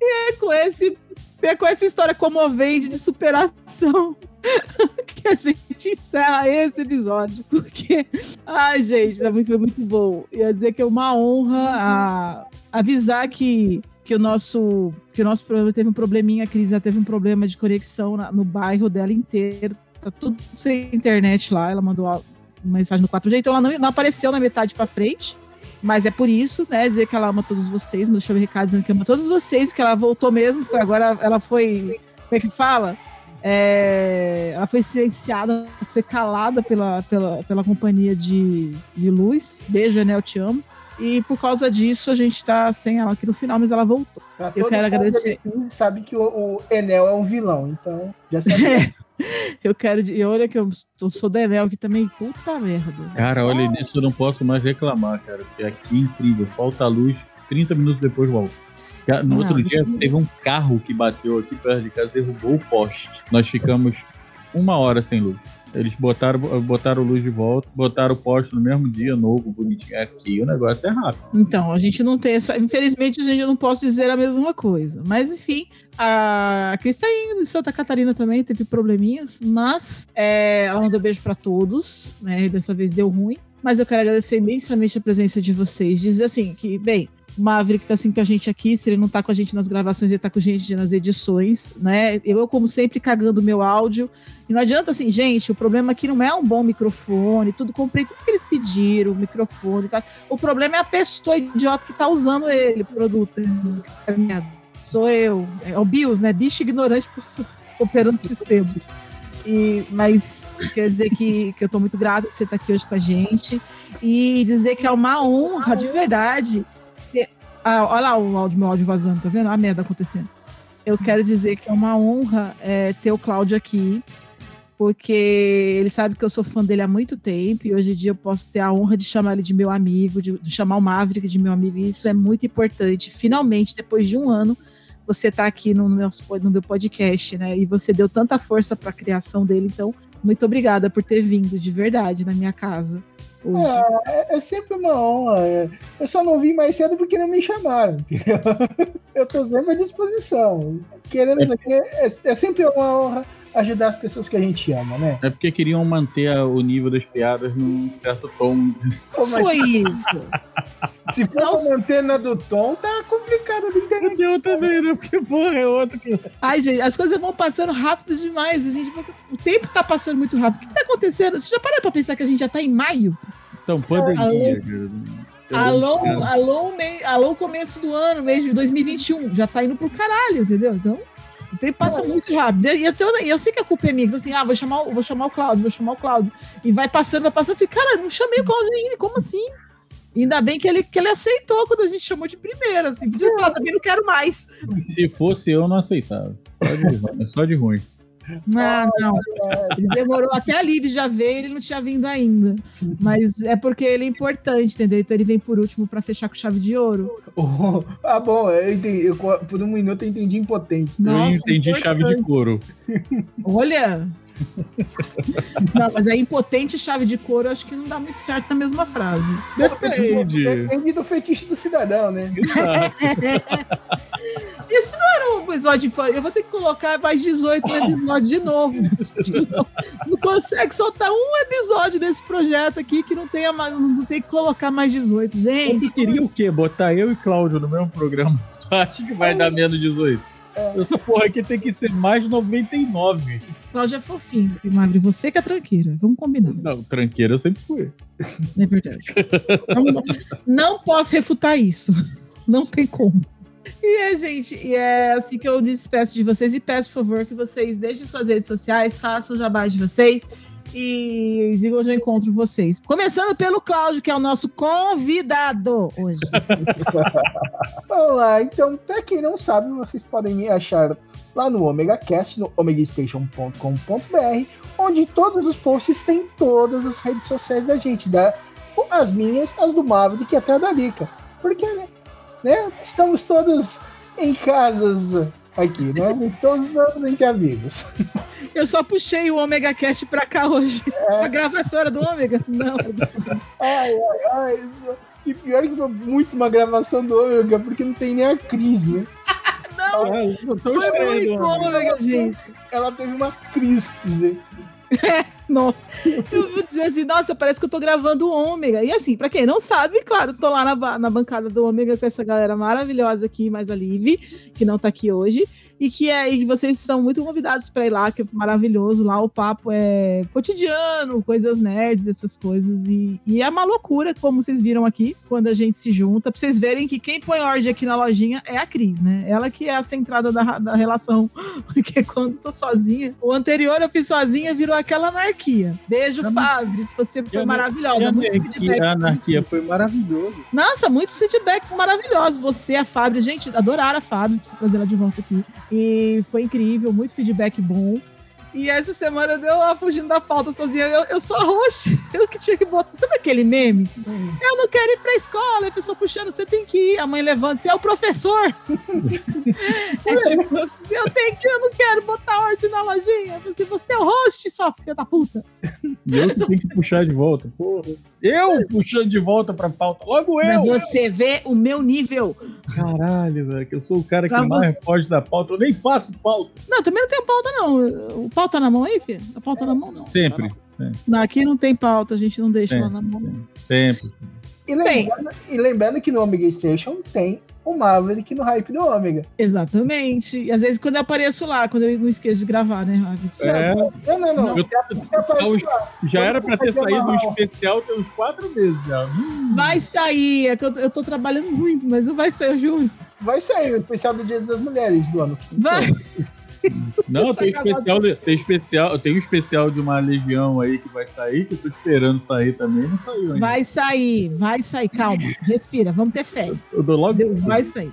E é com, esse, é com essa história comovente de superação que a gente encerra esse episódio. Porque, ai, gente, muito- foi muito bom. Ia dizer que é uma honra avisar que, que, o nosso, que o nosso programa teve um probleminha, a Cris já teve um problema de conexão na- no bairro dela inteiro. Tá tudo sem internet lá. Ela mandou uma mensagem no 4G, então ela não, não apareceu na metade pra frente. Mas é por isso, né? Dizer que ela ama todos vocês, mas deixa eu ver recado dizendo que ama todos vocês, que ela voltou mesmo, foi agora ela foi. Como é que fala? É, ela foi silenciada, foi calada pela, pela, pela companhia de, de luz. Beijo, Enel, te amo. E por causa disso, a gente tá sem ela aqui no final, mas ela voltou. Pra Eu quero agradecer. Sabe que o, o Enel é um vilão, então já sabe. Eu quero. E olha que eu, eu sou da Enel aqui também. Puta merda. Cara, olha, nisso eu não posso mais reclamar, cara. Porque aqui é incrível. Falta luz, 30 minutos depois volta. No Ah, outro dia teve um carro que bateu aqui perto de casa e derrubou o poste. Nós ficamos uma hora sem luz. Eles botaram, botaram luz de volta, botaram o poste no mesmo dia, novo, bonitinho. Aqui o negócio é rápido. Então, a gente não tem essa. Infelizmente, a gente não posso dizer a mesma coisa. Mas, enfim, a Cris tá indo Santa Catarina também, teve probleminhas, mas é, ela mandou beijo pra todos, né? Dessa vez deu ruim. Mas eu quero agradecer imensamente a presença de vocês. Dizer assim que, bem, Maverick tá assim com a gente aqui, se ele não tá com a gente nas gravações, ele tá com a gente nas edições, né? Eu, como sempre, cagando meu áudio. E não adianta assim, gente, o problema aqui não é um bom microfone, tudo, comprei tudo que eles pediram, microfone tal. O problema é a pessoa idiota que tá usando ele, o produto. É merda. Sou eu. É o BIOS, né? Bicho ignorante por operando sistema. E, mas quer dizer que, que eu tô muito grata que você tá aqui hoje com a gente. E dizer que é uma honra, de verdade. Ah, olha lá o áudio, meu áudio vazando, tá vendo? A merda acontecendo. Eu quero dizer que é uma honra é, ter o Cláudio aqui, porque ele sabe que eu sou fã dele há muito tempo e hoje em dia eu posso ter a honra de chamar ele de meu amigo, de, de chamar o Maverick de meu amigo, e isso é muito importante. Finalmente, depois de um ano, você tá aqui no meu, no meu podcast, né? E você deu tanta força para a criação dele, então muito obrigada por ter vindo de verdade na minha casa. Hoje. É, é sempre uma honra. é. Eu só não vim mais cedo porque não me chamaram, entendeu? Eu tô sempre à disposição. Queremos aqui, é, é sempre uma honra ajudar as pessoas que a gente ama, né? É porque queriam manter o nível das piadas num certo tom. Pô, mas Foi isso. se for pra manter na do tom, tá complicado de entender. Eu também, né? Porque, porra, é outro que. Ai, gente, as coisas vão passando rápido demais. A gente, vai- o tempo tá passando muito rápido. O que tá acontecendo? Você já parou pra pensar que a gente já tá em maio? Então, pandemia, cara. Alô, alô, alô, começo do ano, mês de 2021. Já tá indo pro caralho, entendeu? Então, o tempo passa muito rápido. E eu, tenho- e eu sei que a culpa é minha. Então, assim, ah, vou chamar, o- vou chamar o Cláudio, vou chamar o Cláudio. E vai passando, vai passando. Eu fico, cara, não chamei o Cláudio ainda, como assim? Ainda bem que ele, que ele aceitou quando a gente chamou de primeira, assim. Podia falar, também não quero mais. Se fosse eu, não aceitava. Só de Só de ruim. Ah, não. Ele demorou até a Liv já veio, ele não tinha vindo ainda. Mas é porque ele é importante, entendeu? Então ele vem por último pra fechar com chave de ouro. Oh, ah, bom, eu entendi, eu- por um minuto eu entendi impotente. Nossa, eu entendi chave de importante. couro. Olha! Não, mas a impotente chave de couro acho que não dá muito certo na mesma frase. Depende. Depende do fetiche do cidadão, né? Isso não era um episódio infantil. Eu vou ter que colocar mais 18 no episódio de novo. De novo. Não consegue soltar um episódio desse projeto aqui que não tenha mais, não tem que colocar mais 18. Gente, Tu queria o quê? Botar eu e Cláudio no mesmo programa? Tu acha que vai dar menos 18? Essa porra aqui tem que ser mais 99. Cláudia é fofinho, Magre. Você que é tranqueira. Vamos combinar. Não, tranqueira eu sempre fui. É verdade. Não, não posso refutar isso. Não tem como. E é, gente, e é assim que eu despeço de vocês e peço, por favor, que vocês deixem suas redes sociais, façam o jabá de vocês e digam onde eu encontro vocês. Começando pelo Cláudio, que é o nosso convidado hoje. Vamos lá, então, pra quem não sabe, vocês podem me achar lá no OmegaCast, no omegastation.com.br, onde todos os posts têm todas as redes sociais da gente, da, as minhas, as do Maverick e até a da Lica. Porque, né, né, estamos todos em casas aqui, né? Todos estamos entre amigos. Eu só puxei o Omega Cast pra cá hoje. A gravação era do Ômega? Não. Ai, ai, ai. E pior que foi muito uma gravação do Ômega, porque não tem nem a Cris, né? Não, eu tô foi muito Ômega, gente. Ela teve uma crise, dizer. Nossa, eu vou dizer assim, nossa, parece que eu tô gravando o Ômega. E assim, pra quem não sabe, claro, tô lá na, na bancada do Ômega com essa galera maravilhosa aqui, mais a Liv, que não tá aqui hoje. E que é, e vocês são muito convidados pra ir lá, que é maravilhoso. Lá o papo é cotidiano, coisas nerds, essas coisas. E, e é uma loucura, como vocês viram aqui, quando a gente se junta. Pra vocês verem que quem põe ordem aqui na lojinha é a Cris, né? Ela que é a centrada da, da relação. Porque quando tô sozinha, o anterior eu fiz sozinha, virou aquela anarquia. Beijo, Fabris, você foi maravilhosa. E a Muitos anarquia, a feedbacks. anarquia foi maravilhoso. Nossa, muitos feedbacks maravilhosos. Você, a Fábio, gente, adoraram a Fábio, preciso trazer ela de volta aqui. E foi incrível, muito feedback bom. E essa semana eu deu uma fugindo da pauta sozinha. Eu, eu sou a host, eu que tinha que botar. Sabe aquele meme? Eu não quero ir pra escola, a pessoa puxando, você tem que ir. A mãe levanta, você é o professor. é tipo, eu tenho que, eu não quero botar ordem na lojinha. Eu falei assim, você é o host, sua filha da puta. E eu que tenho que puxar de volta. Porra. Eu puxando de volta pra pauta. Logo Pra eu. você ver o meu nível. Caralho, velho, que eu sou o cara que Pra mais pode da pauta. Eu nem faço pauta. Não, também não tenho pauta, não. O pauta na mão aí, filho? A pauta na mão, não. Sempre. Sempre. Não, aqui não tem pauta, a gente não deixa É. lá na mão. sempre. E lembrando, e lembrando que no Omega Station tem o Maverick no hype do Ômega. Exatamente. E às vezes quando eu apareço lá, quando eu não esqueço de gravar, né, Ravi? É, Não, não, não. Eu- aparece lá. já era pra ter saído um especial tem uns quatro meses já. Vai sair, é que eu, tô- eu tô trabalhando muito, mas não vai sair, eu juro. Vai sair o especial do Dia das Mulheres do ano. Vai. Não, tem especial, tem especial, tem um especial de uma legião aí que vai sair, que eu tô esperando sair também, não saiu ainda. Vai sair, vai sair, calma, respira, vamos ter fé. Eu dou logo. Deus, vai sair.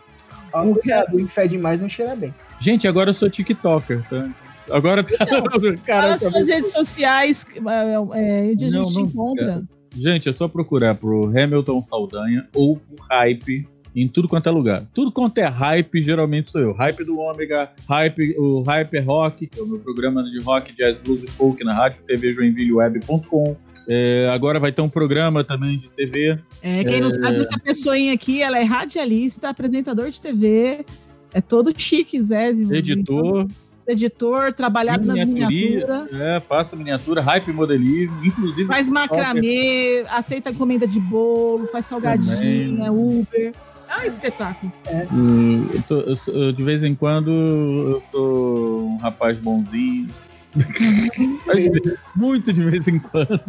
Cuidado, o fede mais não cheira bem. Gente, agora eu sou TikToker, tá? Agora Fala cara, suas redes sociais, é, é, onde a Não, gente te não, encontra. Gente, é só procurar pro Hamilton Saldanha ou pro Hype em tudo quanto é lugar. Tudo quanto é hype, geralmente sou eu. Hype do Ômega, hype, o Hype Rock, que é o meu programa de rock, jazz, blues e folk na rádio TV joinvilleweb.com. É, agora vai ter um programa também de TV. É, quem não sabe, essa pessoinha aqui, ela é radialista, apresentador de TV, é todo chique, Zé. Editor. Editor, trabalhado nas miniaturas. é, faça miniatura, hype modelismo, inclusive. Faz macramê, aceita encomenda de bolo, faz salgadinha, Uber. É um espetáculo. Hum, eu tô- eu eu, de vez em quando eu sou um rapaz bonzinho. De- Muito de vez em quando.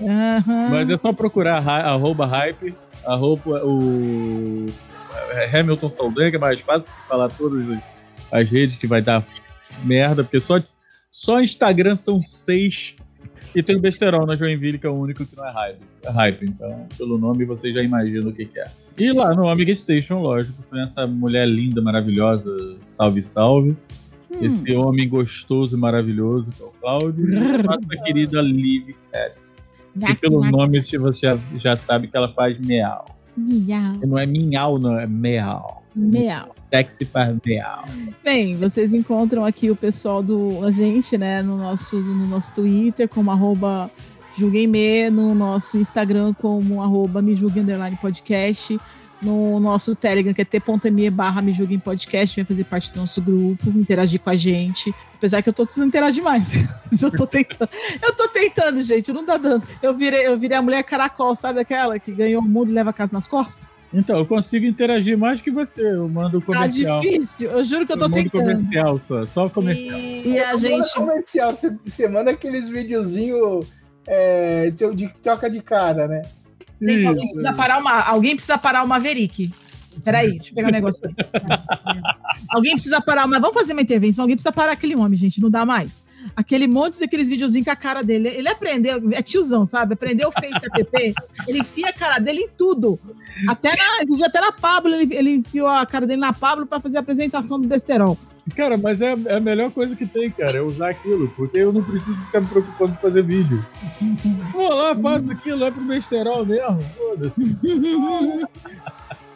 Aham. Mas é só procurar ra- arroba hype, arroba o é, Hamilton Saldanha, que é mais fácil falar todas as- as redes que vai dar merda, porque só, só Instagram são seis e tem o Besterol na Joinville, que é o único que não é hype. É hype, então pelo nome você já imagina o que, que é. E lá no Amiga Station, lógico, com essa mulher linda, maravilhosa, salve, salve. Hum. Esse homem gostoso e maravilhoso, que é o Cláudio, e a nossa querida Liv Cat. Que pelo nome você já, já sabe que ela faz meal. Miau. Não é minhal, não, é meal. Meau. Sexy faz meal. Bem, vocês encontram aqui o pessoal do a gente, né, no nosso, no nosso Twitter, como arroba julguemme, no nosso Instagram, como arroba podcast, no nosso Telegram, que é t.me barra me julguem podcast, vem fazer parte do nosso grupo, interagir com a gente. Apesar que eu tô precisando interagir mais. Eu tô tentando. Eu tô tentando, gente, não tá dando. Eu virei, eu virei a mulher caracol, sabe aquela que ganhou o mundo e leva a casa nas costas? Então, eu consigo interagir mais que você. Eu mando o Tá comercial. difícil, eu juro que eu tô eu mando tentando. comercial só, só o comercial. E a Manda gente. comercial, você, você manda aqueles videozinhos é, de troca de cara, né? Gente, alguém precisa parar uma, alguém precisa parar o Maverick. Peraí, deixa eu pegar o negócio aqui. alguém precisa parar uma. Vamos fazer uma intervenção. Alguém precisa parar aquele homem, gente. Não dá mais. Aquele monte daqueles videozinhos com a cara dele. Ele aprendeu, é tiozão, sabe? Aprendeu o Face app. Ele enfia a cara dele em tudo. Até na, esse dia até na Pablo, ele, ele enfiou a cara dele na Pablo pra fazer a apresentação do besterol. Cara, mas é, é a melhor coisa que tem, cara, é usar aquilo, porque eu não preciso ficar me preocupando de fazer vídeo. Vou lá, faço aquilo, é pro besterol mesmo. Foda-se.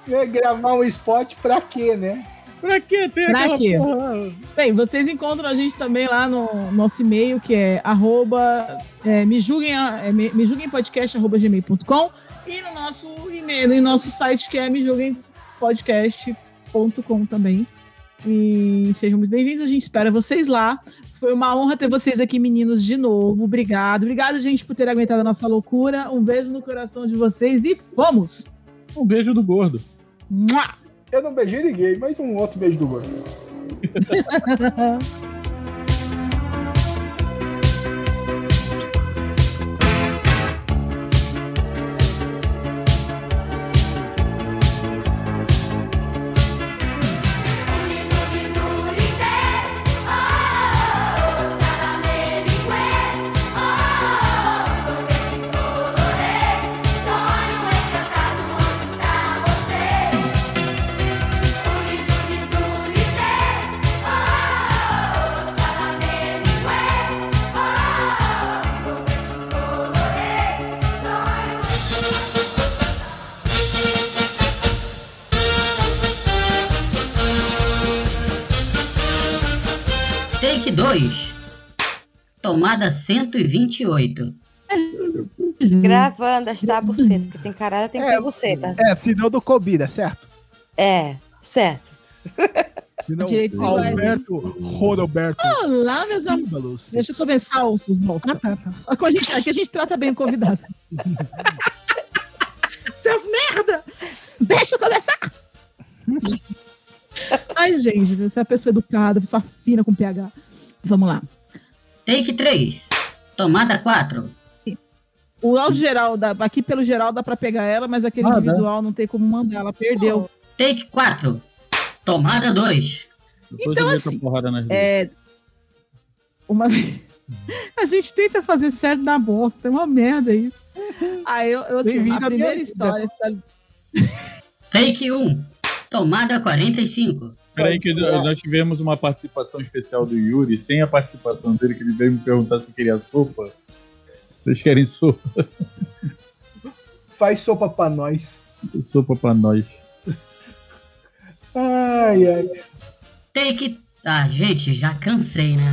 É gravar um spot pra quê, né? Pra quê? Tem Pra aquela. Bem, vocês encontram a gente também lá no nosso e-mail, que é arroba, é, me julguem, é, me, me julguem podcast, arroba gmail.com e no nosso e-mail, no nosso site, que é me julguem podcast.com também. E sejam muito bem-vindos, a gente espera vocês lá. Foi uma honra ter vocês aqui, meninos, de novo. Obrigado. Obrigado, gente, por ter aguentado a nossa loucura. Um beijo no coração de vocês e fomos! Um beijo do gordo. Mua! Eu não beijei ninguém, mas um outro beijo do gordo. 2. Tomada 128. Gravando esta buceta, porque tem caralho, tem que ter buceta. É, sinal do Cobira, certo? É, certo. Senão, Direitos iguais. Alberto Rodoberto. Olá, meus amigos. Deixa eu começar, os seus bolsos. Aqui a, gente, aqui a gente trata bem o convidado. Seus merda! Deixa eu começar! Ai, gente, você é uma pessoa educada, pessoa fina com PH. Vamos lá. Take 3. Tomada 4. O áudio geral, dá, aqui pelo geral dá pra pegar ela, mas aquele Ah, dá. individual não tem como mandar, ela perdeu. Take 4. Tomada 2. Depois Então, assim. É, uma vez. A gente tenta fazer certo na bosta, é uma merda isso. Aí eu, eu assim, a primeira história. história- Take 1. Tomada 45. Peraí que nós tivemos uma participação especial do Yuri, sem a participação dele, que ele veio me perguntar se queria sopa. Vocês querem sopa? Faz sopa pra nós. Sopa pra nós. Ai, ai. Take. Ah, gente, já cansei, né?